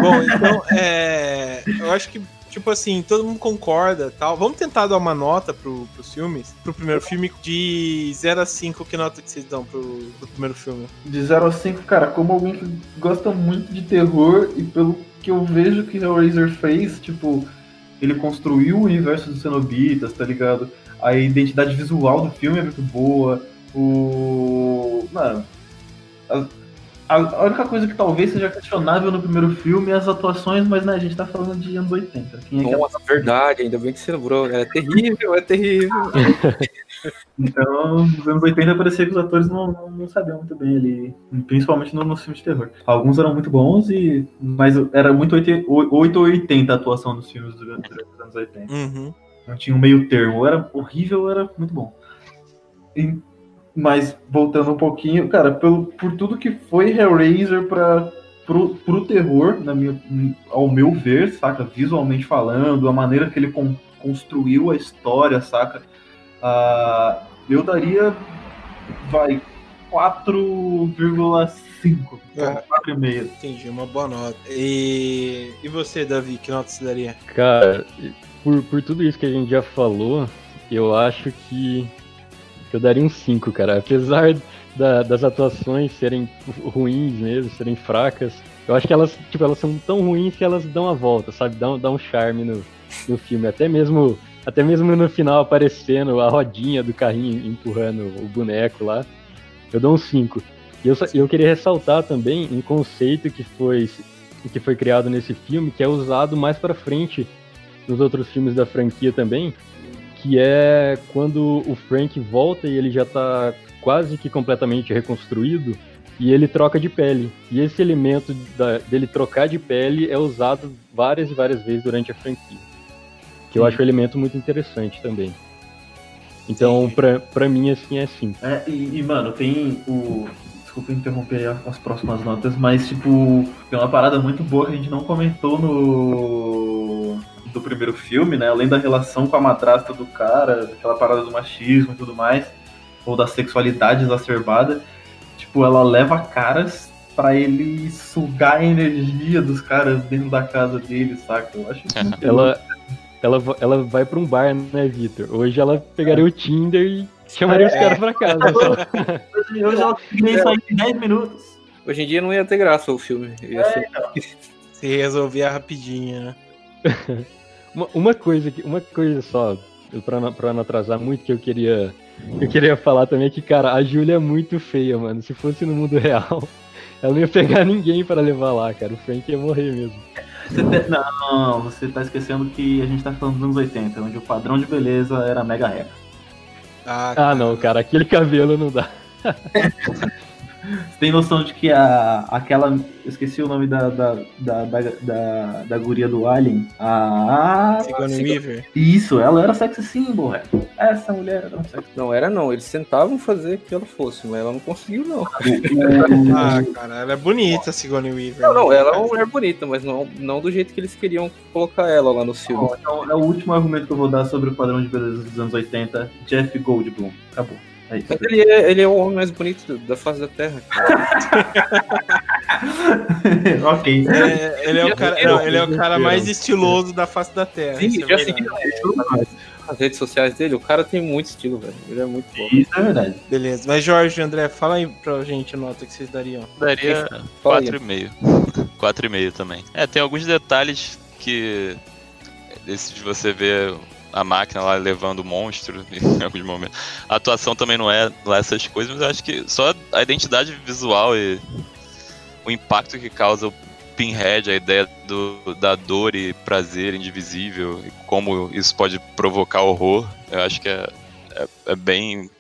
Bom, então, é. Eu acho que, tipo assim, todo mundo concorda tal. Vamos tentar dar uma nota pro, pros filmes. Pro primeiro filme de 0 a 5, que nota que vocês dão pro, pro primeiro filme? De 0 a 5, cara, como alguém que gosta muito de terror e pelo que eu vejo que Hellraiser fez, tipo, ele construiu o universo dos cenobitas, tá ligado? A identidade visual do filme é muito boa. O. Mano. A, a- única coisa que talvez seja questionável no primeiro filme é as atuações, mas né, a gente tá falando de anos 80. Quem é que Nossa, verdade, ainda bem que você lembrou. É terrível, é terrível. Então, nos anos 80 parecia que os atores não, não, não sabiam muito bem ali, principalmente no- nos filmes de terror. Alguns eram muito bons, e mas era muito 8 ou 80 a atuação dos filmes durante, durante os anos 80. Uhum. Não tinha um meio termo, ou era horrível ou era muito bom. E- mas, voltando um pouquinho, cara, pelo, por tudo que foi Hellraiser pra, pro, pro terror, na minha, ao meu ver, saca? Visualmente falando, a maneira que ele con- construiu a história, saca? Ah, eu daria, vai, 4,5. É. 4,5. Entendi, uma boa nota. E, e você, Davi, que nota você daria? Cara, por, por tudo isso que a gente já falou, eu acho que eu daria um 5, cara. Apesar da- das atuações serem ruins mesmo, serem fracas, eu acho que elas, tipo, elas são tão ruins que elas dão a volta, sabe? Dão, dão um charme no, no filme. Até mesmo, até mesmo no final aparecendo a rodinha do carrinho empurrando o boneco lá. Eu dou um 5. E eu, eu queria ressaltar também um conceito que foi, que foi criado nesse filme, que é usado mais pra frente nos outros filmes da franquia também, que é quando o Frank volta e ele já tá quase que completamente reconstruído e ele troca de pele. E esse elemento da- dele trocar de pele é usado várias e várias vezes durante a franquia. Que eu acho um elemento muito interessante também. Então, pra, pra mim, assim, é assim. É, e, e, mano, tem o. Desculpa interromper as próximas notas, mas, tipo, tem uma parada muito boa que a gente não comentou no. do primeiro filme, né? Além da relação com a madrasta do cara, aquela parada do machismo e tudo mais, ou da sexualidade exacerbada. Tipo, ela leva caras para ele sugar a energia dos caras dentro da casa dele, saca? Eu acho isso muito ela, ela, ela vai pra um bar, né, Vitor? Hoje ela pegaria é. o Tinder e chamaria é. os caras pra casa. hoje, hoje ela conseguiria sair em 10 minutos. Hoje em dia não ia ter graça o filme. Ia é, ser... então. Se resolvia rapidinho, né? uma, uma, coisa, uma coisa só, pra não, pra não atrasar muito, que eu queria, eu queria falar também é que, cara, a Júlia é muito feia, mano. Se fosse no mundo real, ela não ia pegar ninguém para levar lá, cara. O Frank ia morrer mesmo. Você te... Não, você tá esquecendo que a gente tá falando dos anos 80, onde o padrão de beleza era mega ré. Ah, ah, não, cara, aquele cabelo não dá. Você tem noção de que a, aquela. Eu esqueci o nome da, da, da, da, da, da guria do Alien. A. Sigourney Weaver. Isso, ela era sexy symbol, é. Essa mulher era um sexy Não, era não. Eles tentavam fazer que ela fosse, mas ela não conseguiu, não. ah, cara, ela é bonita, a Sigourney Weaver. Não, não, ela é uma mulher bonita, mas não, não do jeito que eles queriam colocar ela lá no filme. então, é o último argumento que eu vou dar sobre o padrão de beleza dos anos 80. Jeff Goldblum. Acabou. É Mas ele é, ele é o homem mais bonito da face da Terra. ok. É, ele, é o cara, não, ele é o cara mais estiloso da face da Terra. Sim, já segui as redes sociais dele, o cara tem muito estilo, velho. Ele é muito bom. Isso é verdade. Beleza. Mas Jorge, André, fala aí pra gente a nota que vocês dariam. Daria 4,5. 4,5 também. É, tem alguns detalhes que. Esse de você ver a máquina lá levando o monstro em alguns momentos. A atuação também não é lá essas coisas, mas eu acho que só a identidade visual e o impacto que causa o Pinhead, a ideia do, da dor e prazer indivisível, e como isso pode provocar horror, eu acho que é, é, é bem.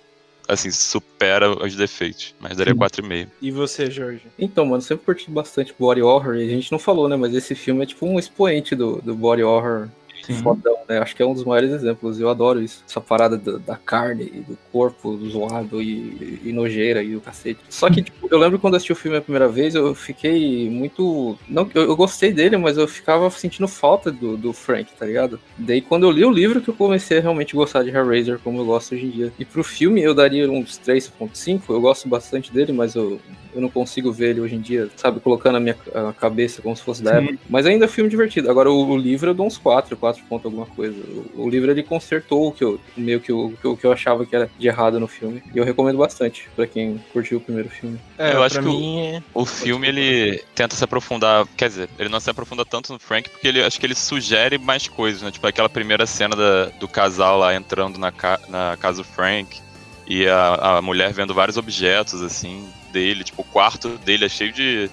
Assim, supera os defeitos, mas daria 4,5. E você, Jorge? Então, mano, sempre curti bastante body horror, e a gente não falou, né, mas esse filme é tipo um expoente do, do body horror Sim. fodão, né? Acho que é um dos maiores exemplos. Eu adoro isso. Essa parada do, da carne e do corpo zoado e, e, nojeira e o cacete. Só que, tipo, eu lembro quando assisti o filme a primeira vez, eu fiquei muito. Não, eu, eu gostei dele, mas eu ficava sentindo falta do, do, Frank, tá ligado? Daí quando eu li o livro que eu comecei a realmente gostar de Hellraiser como eu gosto hoje em dia. E pro filme eu daria uns 3.5. Eu gosto bastante dele, mas eu, eu não consigo ver ele hoje em dia, sabe, colocando a minha a cabeça como se fosse da época. Mas ainda é filme divertido. Agora o, o livro eu dou uns 4, 4 ponto alguma coisa. O, o, livro ele consertou o que eu, meio que o, que eu achava que era de errado no filme. E eu recomendo bastante para quem curtiu o primeiro filme. É, eu acho que o, é... o filme ele tenta se aprofundar, quer dizer, ele não se aprofunda tanto no Frank porque ele acho que ele sugere mais coisas, né? Tipo aquela primeira cena da, do casal lá entrando na, ca, na casa do Frank e a, a mulher vendo vários objetos assim dele, tipo o quarto dele é cheio de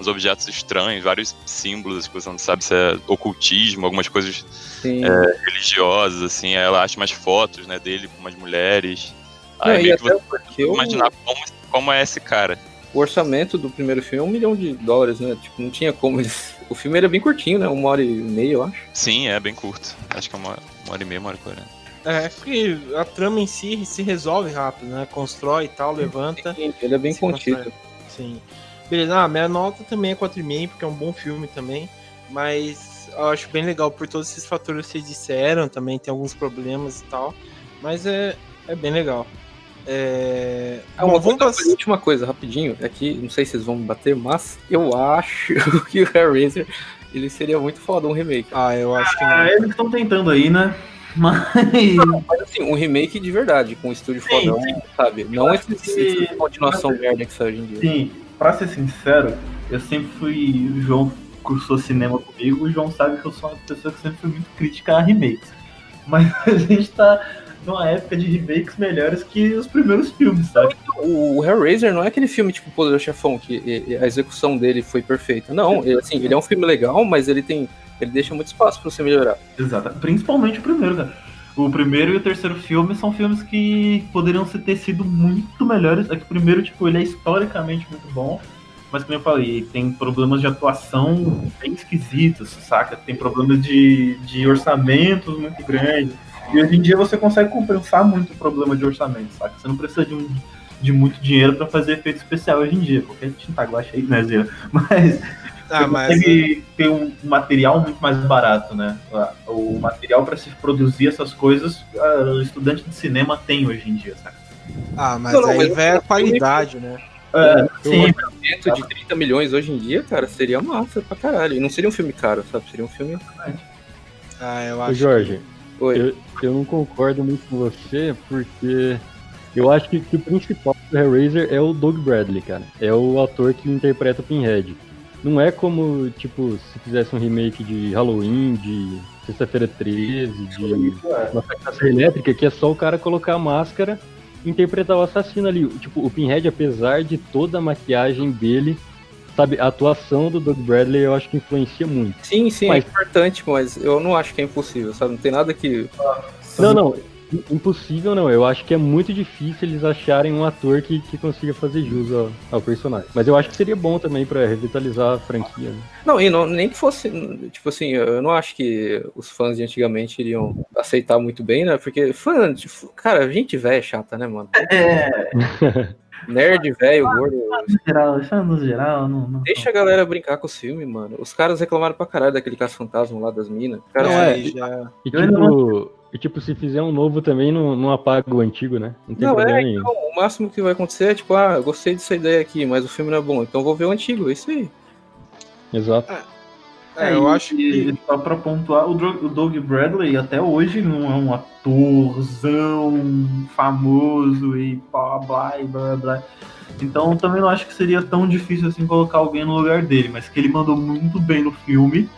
uns objetos estranhos, vários símbolos que você não sabe se é ocultismo, algumas coisas é, religiosas, assim. Ela acha mais fotos né, dele com umas mulheres. Aí meio que você eu... imaginar como, como é esse cara. O orçamento do primeiro filme é um milhão de dólares, né? Tipo, não tinha como eles. O filme era bem curtinho, né? Uma hora e meia, eu acho. Sim, é bem curto. Acho que é uma, uma hora e meia, uma hora e quarenta. É, porque a trama em si se resolve rápido, né? Constrói e tal, levanta. Sim, ele é bem contido. Constrói. Sim. Beleza, ah, minha nota também é 4,5, porque é um bom filme também. Mas eu acho bem legal por todos esses fatores que vocês disseram. Também tem alguns problemas e tal. Mas é, é bem legal. É... Ah, bom, vamos passar... última coisa, rapidinho. Aqui, não sei se vocês vão me bater, mas eu acho que o Hellraiser ele seria muito foda um remake. Ah, eu acho que não. Ah, eles estão tentando aí, né? Mas... Não, mas assim, um remake de verdade, com um estúdio sim, fodão, sim. sabe? Não esse, que... continuação merda que sai hoje em dia. Sim, pra ser sincero, eu sempre fui. O João cursou cinema comigo, o João sabe que eu sou uma pessoa que sempre fui muito crítica a remakes. Mas a gente tá numa época de remakes melhores que os primeiros filmes, sabe? O, Hellraiser não é aquele filme tipo Poder Chefão, que a execução dele foi perfeita. Não, ele, assim, ele é um filme legal, mas ele tem. Ele deixa muito espaço para você melhorar. Exato. Principalmente o primeiro, cara. O primeiro e o terceiro filme são filmes que poderiam ter sido muito melhores. É que o primeiro, tipo, ele é historicamente muito bom mas como eu falei, tem problemas de atuação bem esquisitos, saca? Tem problemas de, de orçamentos muito grandes. E hoje em dia você consegue compensar muito o problema de orçamento, saca? Você não precisa de, um, de muito dinheiro para fazer efeito especial hoje em dia. Qualquer tinta guache aí, né, Zé? Mas Ah, você mas consegue ter um material muito mais barato, né? O material para se produzir essas coisas, o estudante de cinema tem hoje em dia, saca? Ah, mas Não, aí vai a qualidade, né? É, sim, Dentro de 30 milhões hoje em dia, cara, seria massa pra caralho. E não seria um filme caro, sabe? Seria um filme. Ah, eu acho. Jorge, Oi. eu, eu não concordo muito com você, porque eu acho que, que o principal do Hellraiser é o Doug Bradley, cara. É o ator que interpreta o Pinhead. Não é como, tipo, se fizesse um remake de Halloween, de Sexta-feira 13, de da Serra Elétrica, que é só o cara colocar a máscara e interpretar o assassino ali. Tipo, o Pinhead, apesar de toda a maquiagem dele, sabe, a atuação do Doug Bradley eu acho que influencia muito. Sim, sim, Mas- é importante, mas eu não acho que é impossível, sabe? Não tem nada que. Não, não. im- Impossível não. Eu acho que é muito difícil eles acharem um ator que, que consiga fazer jus ao, ao personagem. Mas eu acho que seria bom também pra revitalizar a franquia. né? Não, e não, nem que fosse. Tipo assim, eu não acho que os fãs de antigamente iriam aceitar muito bem, né? Porque fã, tipo, cara, gente velha é chata, né, mano? é, Nerd, velho, gordo. no geral, isso é no geral, não, não. Deixa a galera brincar com os filmes, mano. Os caras reclamaram pra caralho daquele caça-fantasma lá das minas. Cara, Não, é. já... E tipo, e, tipo, se fizer um novo também, não, não apaga o antigo, né? Não tem Não, problema é, nenhum. então, o máximo que vai acontecer é tipo, ah, eu gostei dessa ideia aqui, mas o filme não é bom, então vou ver o antigo, é isso aí. Exato. É, eu e- acho que. e Só pra pontuar, o Doug Bradley até hoje não é um atorzão famoso e blá blá blá blá. Então também não acho que seria tão difícil assim colocar alguém no lugar dele, mas que ele mandou muito bem no filme.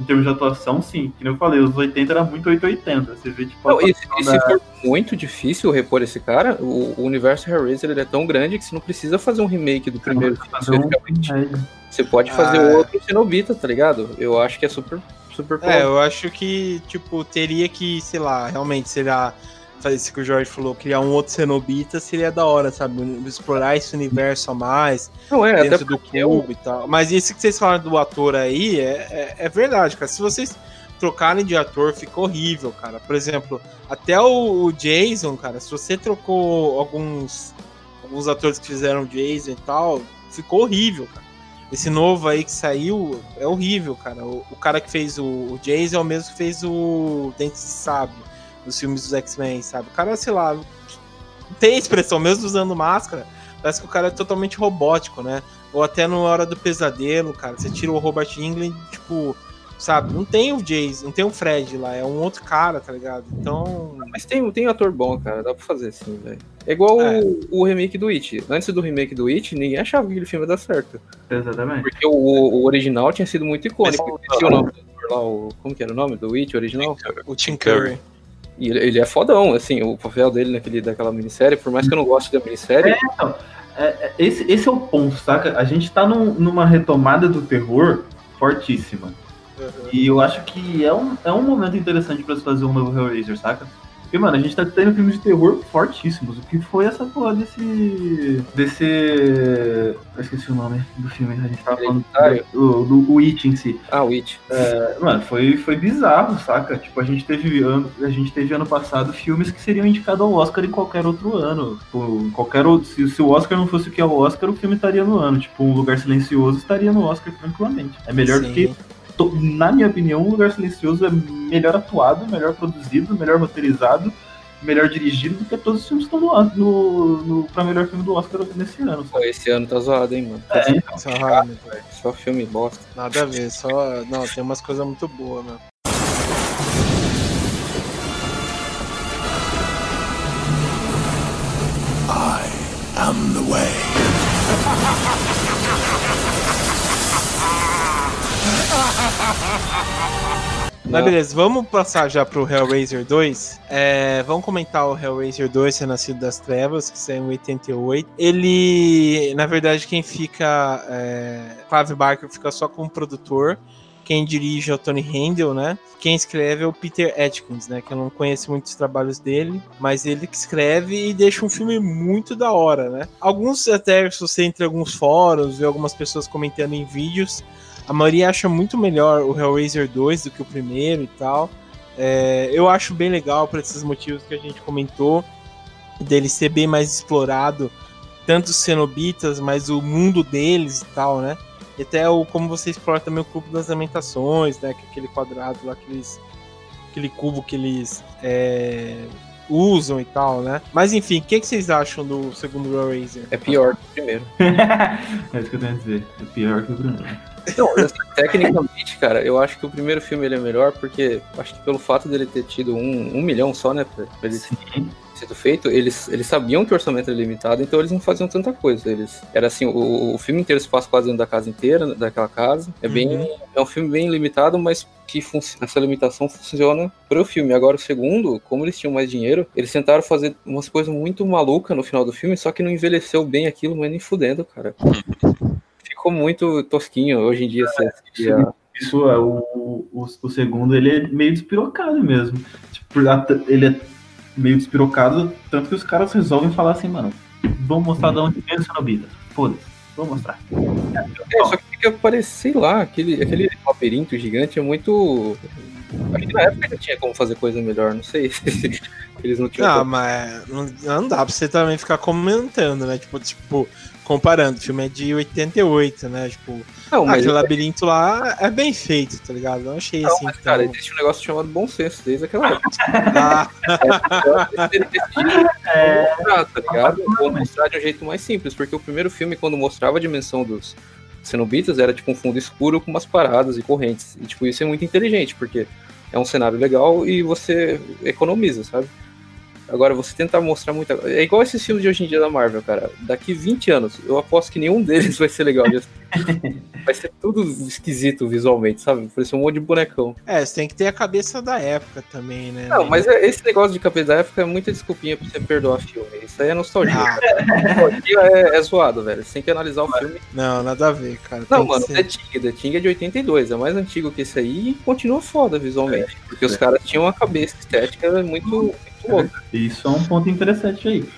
Em termos de atuação, sim. Que nem eu falei, os 80 era muito 880. Você vê, tipo, Não, e, atuação e da- se for muito difícil repor esse cara, o, o universo Hellraiser ele é tão grande que você não precisa fazer um remake do primeiro filme. Você pode fazer Ah. outro Cenobita, tá ligado? Eu acho que é super, super É, plausível. eu acho que, tipo, teria que, sei lá, realmente, será. Fazer isso que o Jorge falou, criar um outro Cenobita seria da hora, sabe? Explorar esse universo a mais, Não é, dentro do eu- clube e tal. Mas isso que vocês falaram do ator aí é, é, é verdade, cara. Se vocês trocarem de ator, fica horrível, cara. Por exemplo, até o, o Jason, cara, se você trocou alguns, alguns atores que fizeram Jason e tal, ficou horrível, cara. Esse novo aí que saiu é horrível, cara. O, o cara que fez o, o Jason é o mesmo que fez o Dentes de Sábio nos filmes dos X-Men, sabe? O cara, sei lá, tem expressão, mesmo usando máscara, parece que o cara é totalmente robótico, né? Ou até no Hora do Pesadelo, cara, você tira o Robert Englund, tipo, sabe? Não tem o Jason, não tem o Fred lá, é um outro cara, tá ligado? Então. Mas tem, tem ator bom, cara, dá pra fazer sim, velho. É igual É. O, o remake do It. Antes do remake do It, ninguém achava que aquele filme ia dar certo. Exatamente. Porque o, o original tinha sido muito icônico. Esqueci o nome do lá, o, como que era o nome do It original? O Tim Curry. E ele, ele é fodão, assim, o papel dele naquele, daquela minissérie, por mais que eu não goste da minissérie, É, é, esse, esse é o ponto, saca? A gente tá num- numa retomada do terror fortíssima. E eu acho que é um, é um momento interessante pra se fazer um novo Hellraiser, saca? Porque, mano, a gente tá tendo filmes de terror fortíssimos. O que foi essa porra desse. desse. Eu esqueci o nome do filme, a gente tava falando do, do, do It em si. ah, o It. É, Mano, foi, foi bizarro, saca? Tipo, a gente teve ano, a gente teve ano passado filmes que seriam indicados ao Oscar em qualquer outro ano. Tipo, qualquer outro, se, se o Oscar não fosse o que é o Oscar, o filme estaria no ano. Tipo, um lugar silencioso estaria no Oscar tranquilamente. É melhor do Sim. que. To- Na minha opinião, um lugar silencioso é melhor atuado, melhor produzido, melhor roteirizado, melhor dirigido do que todos os filmes que estão no, no, no, pra melhor filme do Oscar nesse ano. Pô, esse ano tá zoado, hein, mano. É, então. Só, ah, meu velho, Só filme bosta. nada a ver, só. Não, tem umas coisas muito boas, mano. Mas beleza, vamos passar já pro Hellraiser 2. É, vamos comentar o Hellraiser 2, Renascido das Trevas, que saiu em 88. Ele, na verdade, quem fica. É, Clive Barker fica só como produtor. Quem dirige é o Tony Handel, né? Quem escreve é o Peter Atkins, né? Que eu não conheço muitos trabalhos dele, mas ele que escreve e deixa um filme muito da hora, né? Alguns até, se você entra em alguns fóruns, vê algumas pessoas comentando em vídeos, a maioria acha muito melhor o Hellraiser 2 do que o primeiro e tal. É, eu acho bem legal por esses motivos que a gente comentou, dele ser bem mais explorado, tanto os cenobitas, mas o mundo deles e tal, né? E até o, como você explora também o cubo das lamentações, né? Que é aquele quadrado lá, aqueles, aquele cubo que eles é, usam e tal, né? Mas enfim, o que, que, vocês acham do segundo Hellraiser? É pior que o primeiro. é isso que eu tenho a dizer. É pior que o primeiro. Então, assim, tecnicamente, cara, eu acho que o primeiro filme ele é melhor porque acho que pelo fato dele ter tido um, um milhão só, né, pra, ele ter sido feito, eles, eles sabiam que o orçamento era limitado, então eles não faziam tanta coisa. Eles era assim, o, o filme inteiro se passa quase dentro da casa inteira, daquela casa. É bem, uhum. é um filme bem limitado, mas que essa limitação funciona para o filme. Agora o segundo, como eles tinham mais dinheiro, eles tentaram fazer umas coisas muito malucas no final do filme, só que não envelheceu bem aquilo, mas nem fudendo, cara. ficou muito tosquinho hoje em dia. É, isso é o, o, o, segundo, ele é meio despirocado mesmo. Tipo, ele é meio despirocado, tanto que os caras resolvem falar assim, mano, vamos mostrar de onde vem o Cenobita. Foda-se, vamos mostrar. É, só que fica parecer, sei lá, aquele, aquele labirinto gigante é muito. Acho que na época já tinha como fazer coisa melhor, não sei. Eles não tinham. Não, mas não, não dá pra você também ficar comentando, né? Tipo, tipo, comparando, o filme é de 88, né? Tipo, não, mas aquele labirinto lá é bem feito, tá ligado? Eu achei não, assim. Mas, cara, existe um negócio chamado bom senso desde aquela época. ah. é, mostrar, tá ligado? Vou mostrar de um jeito mais simples, porque o primeiro filme, quando mostrava a dimensão dos cenobitas, era tipo um fundo escuro com umas paradas e correntes. E, tipo, isso é muito inteligente, porque é um cenário legal e você economiza, sabe? Agora, você tentar mostrar muita É igual esses filmes de hoje em dia da Marvel, cara. Daqui 20 anos, eu aposto que nenhum deles vai ser legal. vai ser tudo esquisito visualmente, sabe? Parecer um monte de bonecão. É, você tem que ter a cabeça da época também, né? Não, mas é, esse negócio de cabeça da época é muita desculpinha pra você perdoar filme. Isso aí é nostalgia. Ah. nostalgia é, é, zoado, velho. Você tem que analisar o filme. Não, nada a ver, cara. Não, tem mano, ser... The Ting, The Ting é de 82, é mais antigo que esse aí e continua foda visualmente. É, porque é. os caras tinham uma cabeça estética muito isso é um ponto interessante aí.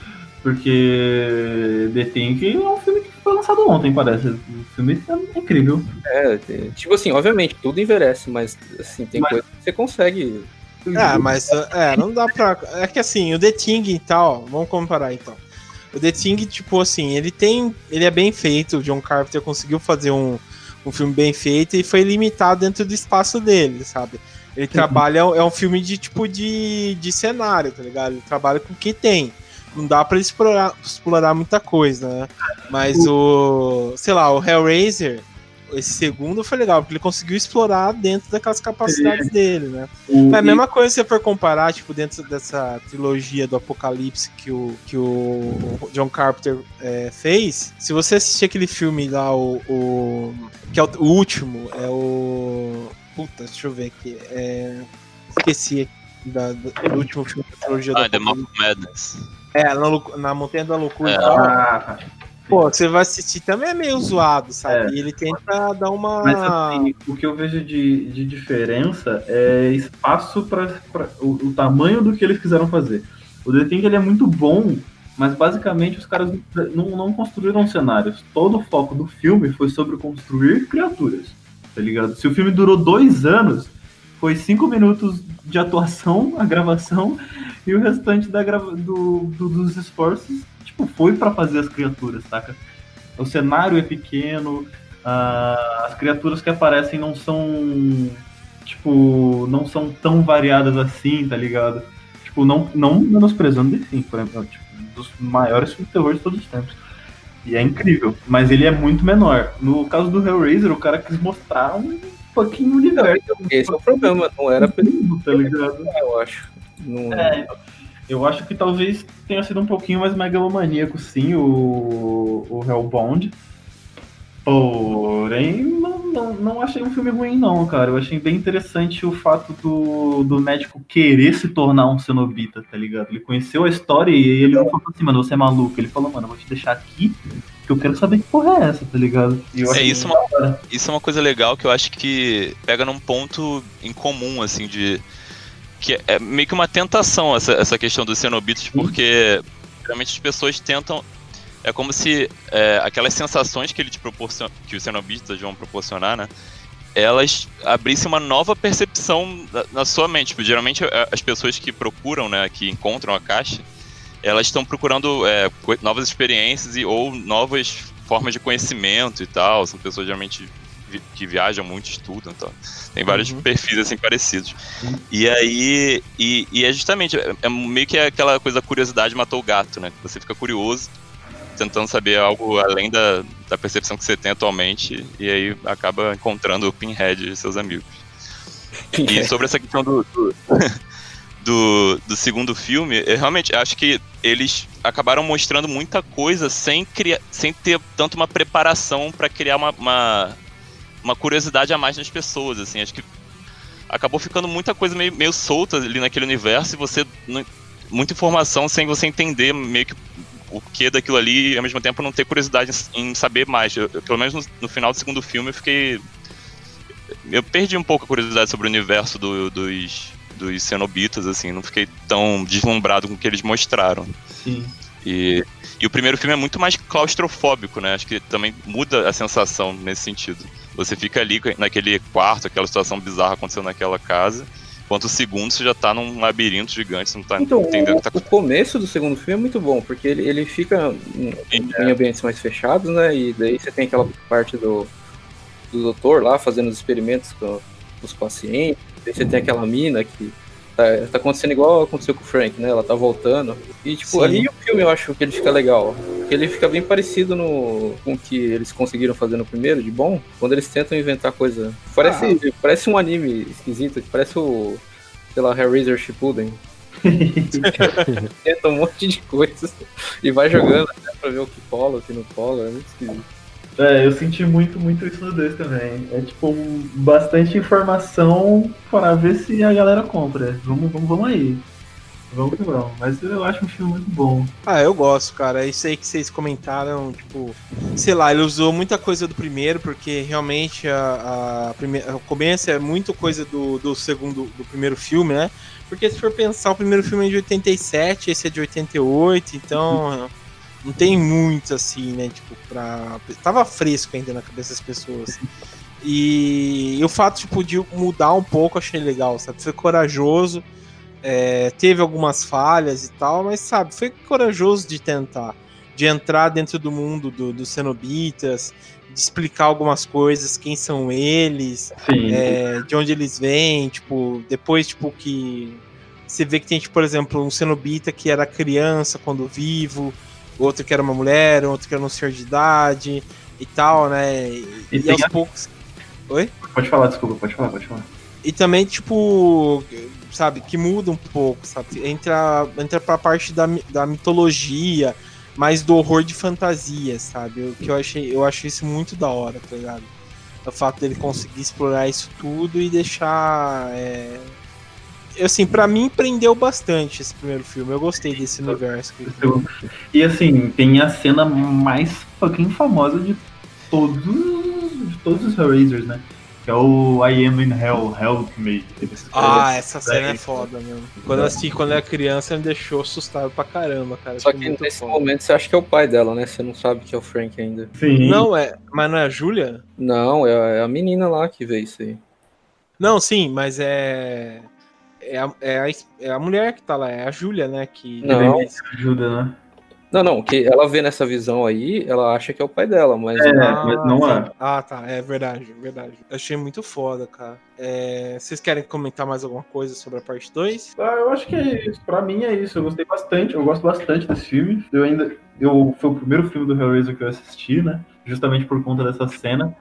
Porque The Thing é um filme que foi lançado ontem, parece. O filme é incrível. É, tipo assim, obviamente, tudo envelhece, mas assim, tem mas... coisa que você consegue. É, mas é, não dá pra. É que assim, o The Thing e tal, vamos comparar então. O The Thing, tipo assim, ele tem. Ele é bem feito, o John Carpenter conseguiu fazer um, um filme bem feito e foi limitado dentro do espaço dele, sabe? Ele trabalha, é um filme de tipo de, de cenário, tá ligado? Ele trabalha com o que tem. Não dá pra explorar, explorar muita coisa, né? Mas o. Sei lá, o Hellraiser, esse segundo foi legal, porque ele conseguiu explorar dentro daquelas capacidades é. dele, né? Mas a mesma coisa se você for comparar, tipo, dentro dessa trilogia do Apocalipse que o, que o John Carpenter é, fez, se você assistir aquele filme lá, o. o que é o, o último, é o. Puta, deixa eu ver aqui. É... Esqueci da, do último filme da trilogia ah, The Mob Madness. É, na, na Montanha da Loucura. É. Ah, Pô, você vai assistir também é meio zoado, sabe? É. E ele tenta dar uma. Mas assim, o que eu vejo de, de diferença é espaço para o, o, tamanho do que eles quiseram fazer. O The Thing ele é muito bom, mas basicamente os caras não, não construíram cenários. Todo o foco do filme foi sobre construir criaturas tá ligado? Se o filme durou dois anos, foi cinco minutos de atuação, a gravação, e o restante da grava do, do, dos esforços, tipo, foi para fazer as criaturas, saca? O cenário é pequeno, as criaturas que aparecem não são, tipo, não são tão variadas assim, tá ligado? Tipo, não, não menosprezando The Thing, por exemplo, tipo, dos maiores filmes de terror de todos os tempos. E é incrível, mas ele é muito menor. No caso do Hellraiser, o cara quis mostrar um pouquinho universo. Esse é o problema, não era pra tá ligado? Eu acho. Não... É, eu acho que talvez tenha sido um pouquinho mais megalomaníaco, sim, o, o Hellbound. Porém, não, não, não achei um filme ruim, não, cara. Eu achei bem interessante o fato do, do médico querer se tornar um cenobita, tá ligado? Ele conheceu a história e ele não falou assim, mano, você é maluco. Ele falou, mano, eu vou te deixar aqui Porque eu quero saber que porra é essa, tá ligado? é, isso, uma, isso é uma coisa legal que eu acho que pega num ponto em comum, assim, de. Que é meio que uma tentação essa, essa questão dos cenobitas, porque geralmente as pessoas tentam. É como se é, aquelas sensações que ele te proporciona, que os cenobitas vão proporcionar, né? Elas abrissem uma nova percepção na, na sua mente. Tipo, geralmente as pessoas que procuram, né, que encontram a caixa, elas estão procurando é, novas experiências e, ou novas formas de conhecimento e tal. São pessoas geralmente vi que viajam muito, estudam e tal. Tem vários uhum. perfis assim parecidos. Uhum. E aí, e, e, é justamente, é, é meio que aquela coisa curiosidade matou o gato, né? Você fica curioso, tentando saber algo além da, da percepção que você tem atualmente, e aí acaba encontrando o Pinhead e seus amigos. E sobre essa questão do, do do, do segundo filme, eu realmente acho que eles acabaram mostrando muita coisa sem, criar, sem ter tanto uma preparação para criar uma, uma, uma, curiosidade a mais nas pessoas, assim, acho que acabou ficando muita coisa meio, meio solta ali naquele universo e você muita informação sem você entender meio que o que daquilo ali e ao mesmo tempo não ter curiosidade em saber mais. Eu, pelo menos no, no, final do segundo filme eu fiquei eu perdi um pouco a curiosidade sobre o universo do, dos dos cenobitas, assim, não fiquei tão deslumbrado com o que eles mostraram. Sim. E, e o primeiro filme é muito mais claustrofóbico, né? Acho que também muda a sensação nesse sentido. Você fica ali naquele quarto, aquela situação bizarra acontecendo naquela casa. Enquanto o segundo você já tá num labirinto gigante, você não tá então, entendendo o, que tá O começo do segundo filme é muito bom, porque ele, ele fica em, em ambientes mais fechados, né? E daí você tem aquela parte do, do doutor lá fazendo os experimentos com, os pacientes você tem aquela mina que tá, tá, acontecendo igual aconteceu com o Frank, né? Ela tá voltando. E, tipo, Sim. ali o filme eu acho que ele fica legal. Porque ele fica bem parecido no, com o que eles conseguiram fazer no primeiro, de bom. Quando eles tentam inventar coisa. Parece, ah. parece um anime esquisito, parece o. Sei lá, Hellraiser Shippuden. Tenta um monte de coisas e vai jogando até pra ver o que cola, o que não cola. É muito esquisito. É, eu senti muito, muito isso no 2 também. É tipo bastante informação para ver se a galera compra. Vamos, vamos, vamos aí. Vamos que vamos. Mas eu acho um filme muito bom. Ah, eu gosto, cara. É isso aí que vocês comentaram, tipo, sei lá, ele usou muita coisa do primeiro, porque realmente a, a o começo é muito coisa do, do segundo, do primeiro filme, né? Porque se for pensar, o primeiro filme é de 87, esse é de 88, então não tem muito assim, né? Tipo, pra. Tava fresco ainda na cabeça das pessoas. E, e o fato tipo, de mudar um pouco achei legal, sabe? Foi corajoso. É, teve algumas falhas e tal, mas sabe, foi corajoso de tentar. De entrar dentro do mundo dos do cenobitas, de explicar algumas coisas, quem são eles, é, de onde eles vêm, tipo, depois, tipo, que você vê que tem, tipo, por exemplo, um cenobita que era criança quando vivo, outro que era uma mulher, outro que era um senhor de idade e tal, né? E, e, aos a... poucos. Oi? Pode falar, desculpa, pode falar, pode falar. E também, tipo, sabe, que muda um pouco, sabe? Entra, entra pra parte da, da mitologia, mais do horror de fantasia, sabe? O que eu achei, eu achei isso muito da hora, tá ligado? O fato dele conseguir explorar isso tudo e deixar. É, assim, para mim prendeu bastante esse primeiro filme. Eu gostei desse universo. E assim, tem a cena mais fucking famosa de todos, de todos os Hellraisers, né? Que é o I Am in Hell, Help Me. Ah, essa cena é foda mesmo. Quando eu assisti quando era criança, me deixou assustado pra caramba, cara. Só que nesse foda. momento você acha que é o pai dela, né? Você não sabe que é o Frank ainda. Sim. Não, é. Mas não é a Júlia? Não, é a menina lá que veio isso aí. Não, sim, mas é é a, é, a, é a mulher que tá lá, é a Júlia, né? Que não. ajuda, né? Não, não, que ela vê nessa visão aí, ela acha que é o pai dela, mas, é, não, mas não é. Ah, tá, é verdade, verdade. Eu achei muito foda, cara. É, vocês querem comentar mais alguma coisa sobre a parte 2? Ah, eu acho que é isso. Pra mim é isso. Eu gostei bastante, eu gosto bastante desse filme. Eu ainda. Eu, foi o primeiro filme do Hellraiser que eu assisti, né? justamente por conta dessa cena.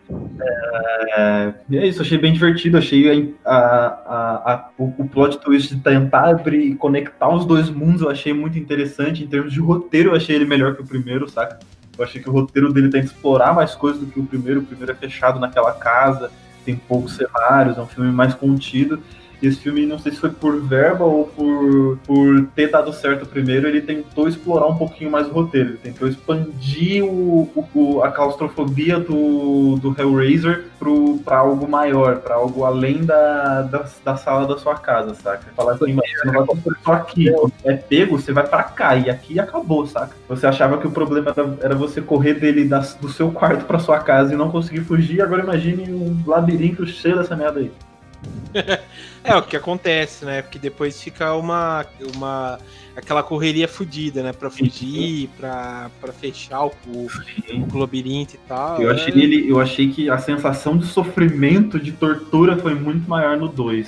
É, é isso, achei bem divertido, achei a, a, a, o, o, plot twist de tentar abrir e conectar os dois mundos, eu achei muito interessante. Em termos de roteiro, eu achei ele melhor que o primeiro, saca? Eu achei que o roteiro dele tenta explorar mais coisas do que o primeiro. O primeiro é fechado naquela casa, tem poucos cenários, é um filme mais contido. Que esse filme, não sei se foi por verba ou por, por ter dado certo primeiro, ele tentou explorar um pouquinho mais o roteiro. Ele tentou expandir o, o a claustrofobia do, do Hellraiser pro, pra algo maior, pra algo além da, da, da sala da sua casa, saca? Falar assim, mas você não vai construir só aqui. É pego, você vai pra cá, e aqui acabou, saca? Você achava que o problema era, você correr dele do seu quarto pra sua casa e não conseguir fugir, agora imagine um labirinto cheio dessa merda aí. é o que acontece, né? Porque depois fica uma, uma aquela correria fodida, né? Pra fugir, pra, pra fechar o, o, labirinto e tal. Eu, é... achei ele, eu achei que a sensação de sofrimento, de tortura foi muito maior no 2.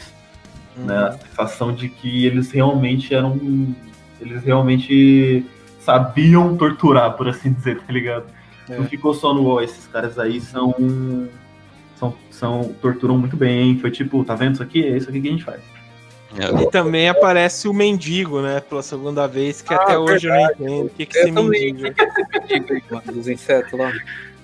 Uhum. Né? A sensação de que eles realmente eram. Eles realmente sabiam torturar, por assim dizer, tá ligado? É. Não ficou só no, ó, esses caras aí são são, são torturam muito bem. Foi tipo, tá vendo isso aqui? É isso aqui que a gente faz. É. E também aparece o mendigo, né? Pela segunda vez, que ah, até hoje verdade. eu não entendo. O que, que é esse mendigo? Dos insetos lá.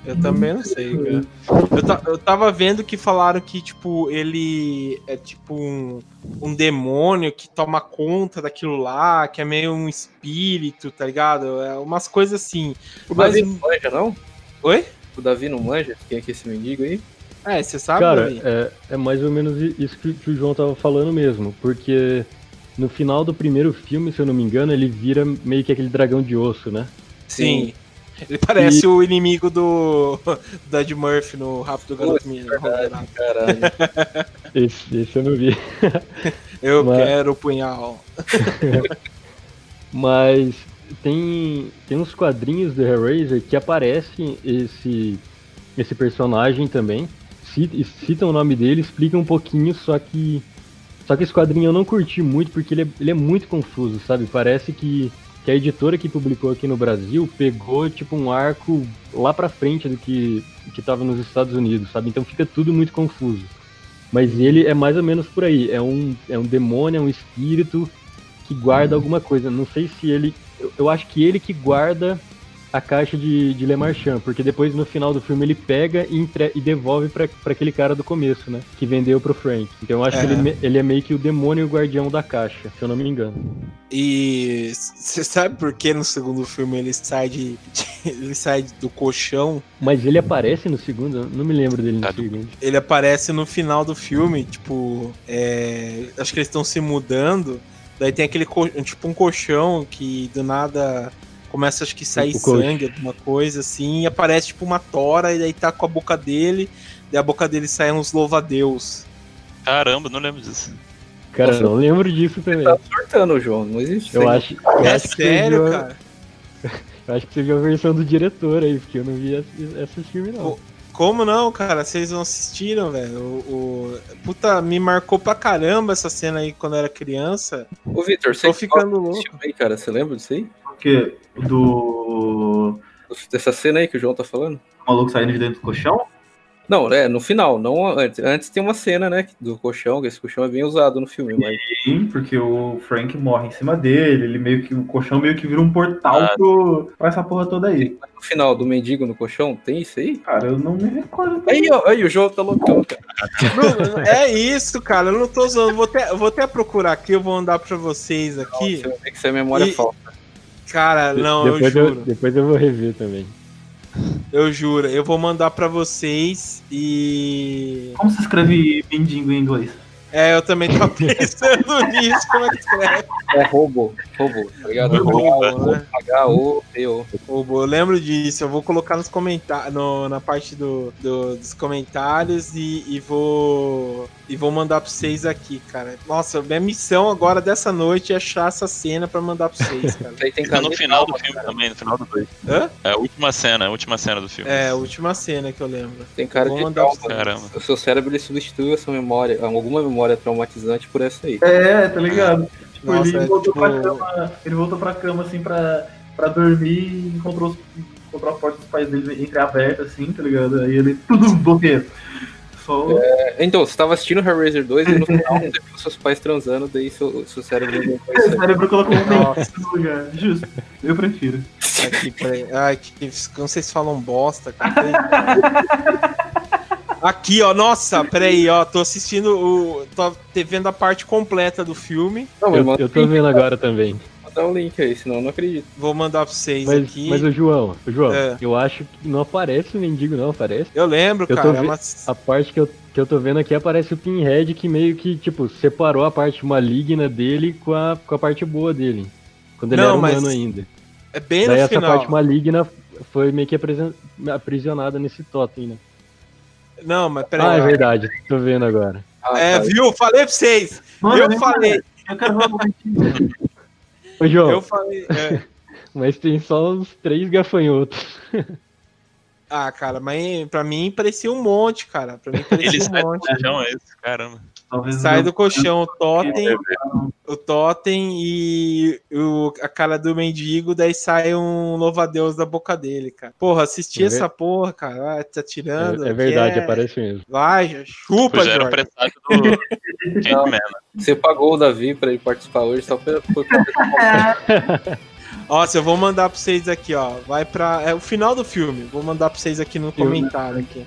Eu também não sei, cara. Eu, eu tava vendo que falaram que, tipo, ele é tipo um, um demônio que toma conta daquilo lá, que é meio um espírito, tá ligado? É umas coisas assim. O Mas... Davi não manja, não? Oi? O Davi não manja? Quem é que é esse mendigo aí? É, você sabe, Cara, é, é, mais ou menos isso que, que, o João tava falando mesmo, porque no final do primeiro filme, se eu não me engano, ele vira meio que aquele dragão de osso, né? Sim. Ele parece e... o inimigo do, do Ed Murphy no Rápido Garoto Menino. Caralho. esse, esse eu não vi. eu Mas... quero o punhal. Mas tem, tem uns quadrinhos do Hellraiser que aparece esse, esse personagem também citam o nome dele, explicam um pouquinho, só que. Só que esse quadrinho eu não curti muito porque ele é, ele é muito confuso, sabe? Parece que, que a editora que publicou aqui no Brasil pegou tipo um arco lá pra frente do que, que tava nos Estados Unidos, sabe? Então fica tudo muito confuso. Mas ele é mais ou menos por aí. É um, é um demônio, é um espírito que guarda alguma coisa. Não sei se ele. Eu, eu acho que ele que guarda a caixa de, de Le Marchand, porque depois no final do filme ele pega e, entre, e devolve para aquele cara do começo, né? Que vendeu pro Frank. Então eu acho é. que ele, ele é meio que o demônio o guardião da caixa, se eu não me engano. E você sabe por que no segundo filme ele sai de, de, ele sai do colchão? Mas ele aparece no segundo? Não me lembro dele no ah, segundo. Ele aparece no final do filme, tipo, é, acho que eles estão se mudando. Daí tem aquele tipo um colchão que do nada começa acho que sair sangue, alguma coisa assim, e aparece tipo uma tora, e daí tá com a boca dele, e a boca dele sai uns louva-a-Deus. Caramba, não lembro disso. Cara, Nossa, não lembro disso também. Tá surtando, João, não existe. Eu acho, eu é acho sério, viu... cara? eu acho que você viu a versão do diretor aí, porque eu não vi esse filme não. Como não, cara? Vocês não assistiram, velho? O, o, Puta, me marcou pra caramba essa cena aí quando eu era criança. Ô, Vitor, você Tô ficando louco. Aí, cara, você lembra disso aí? Que do. Dessa cena aí que o João tá falando? O maluco saindo de dentro do colchão? Não, é, no final, não antes. Antes tem uma cena, né, do colchão, que esse colchão é bem usado no filme, mas... Sim, porque o Frank morre em cima dele, ele meio que, o colchão meio que vira um portal ah, pro, pra essa porra toda aí. No final, do mendigo no colchão, tem isso aí? Cara, eu não me recordo. Aí, ó, aí o João tá loucão, cara. é isso, cara, eu não tô usando, vou até, vou até procurar aqui, eu vou andar pra vocês aqui. Nossa, que ser memória e... falsa. Cara, não, depois eu juro. Eu, depois eu vou rever também. Eu juro, eu vou mandar para vocês e. Como se escreve mendigo em inglês? É, eu também tô pensando nisso, como é que escreve? É robô, robô, tá ligado? Robô, né? H-O-P-O. Robô, eu lembro disso, eu vou colocar nos comentários, na parte do, do, dos comentários e, e, vou e vou mandar pra vocês aqui, cara. Nossa, minha missão agora dessa noite é achar essa cena pra mandar pra vocês, cara. Aí tem no final do filme cara. também, no final do dois. Hã? É a última cena, a última cena do filme. É, a última cena que eu lembro. Tem cara vou de mandar trauma. Caramba. O seu cérebro ele substitui essa memória, alguma memória memória traumatizante por essa aí. É, tá ligado? Tipo, Nossa, ele, é, voltou tipo... pra cama, ele voltou pra cama assim pra, pra dormir e encontrou, encontrou a porta dos pais dele entreaberta, assim, tá ligado? Aí ele. Tudo bloqueio. Só... É, então, você tava assistindo Hellraiser 2 e no final você viu seus pais transando, daí seu, seu cérebro O cérebro colocou um no lugar. Justo. Eu prefiro. Aqui, Ai, que, como vocês falam bosta, cara. Aqui, ó, nossa, peraí, ó, tô assistindo o. tô vendo a parte completa do filme. Não, Eu, eu tô vendo agora também. mandar um link aí, senão eu não acredito. Vou mandar pra vocês Mas, aqui. mas o João, o João, É. eu acho que não aparece o mendigo, não aparece. Eu lembro, Eu cara, é ve- mas- A parte que eu, que eu tô vendo aqui aparece o Pinhead que meio que, tipo, separou a parte maligna dele com a, com a parte boa dele. Quando ele Não, era mas humano ainda. é bem Daí no essa final. parte maligna foi meio que aprisionada nesse totem, né? Não, mas peraí. Ah, é verdade, tô vendo agora. Ah, É, tá. viu? Falei pra vocês. Mano, eu vem falei, Eu quero. Ô, João, eu falei. é. mas tem só uns três gafanhotos. Ah, cara, mas pra mim parecia um monte, cara. Pra mim parecia Ele um do monte. colchão, é esse, caramba. Talvez Sai eu- do colchão o totem, o totem e o, a cara do mendigo, daí sai um louva-a-Deus da boca dele, cara. Porra, assisti É essa porra, cara. Ah, tá tirando. É, é verdade, é- aparece mesmo. Vai, chupa, Pois já era do Candyman. Você pagou o Davi pra ele participar hoje só pra. por desse Nossa, eu vou mandar pra vocês aqui, ó. Vai pra. É o final do filme. Vou mandar pra vocês aqui no comentário aqui.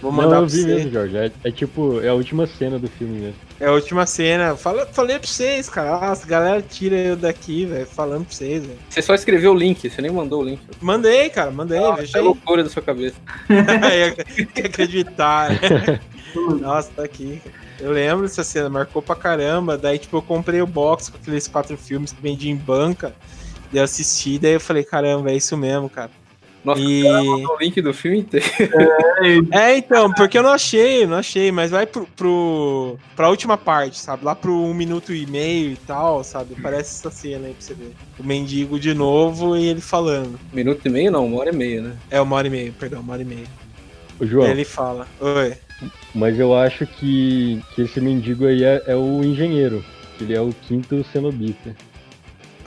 Vou Não, mandar eu pra vi mesmo, Jorge. É, é tipo, é a última cena do filme mesmo. É a última cena. Fala, falei pra vocês, cara. Nossa, a galera tira eu daqui, velho. Falando pra vocês, velho. Você só escreveu o link, você nem mandou o link. Mandei, cara, mandei. veja É loucura da sua cabeça. Quer acreditar, né? Nossa, tá aqui. Eu lembro dessa cena, marcou pra caramba. Daí, tipo, eu comprei o box com aqueles quatro filmes que vendia em banca. Daí eu assisti, daí eu falei, caramba, é isso mesmo, cara. Nossa, E- o o link do filme inteiro. É, então, porque eu não achei, não achei, mas vai pro, pro, pra última parte, sabe? Lá pro um minuto e meio e tal, sabe? Parece essa cena aí pra você ver. O mendigo de novo e ele falando. Minuto e meio não, uma hora e meia, né? É uma hora e meia, perdão, uma hora e meia. Ô, João, Ele fala, oi. mas eu acho que, que esse mendigo aí é, é o engenheiro. Ele é o quinto cenobita.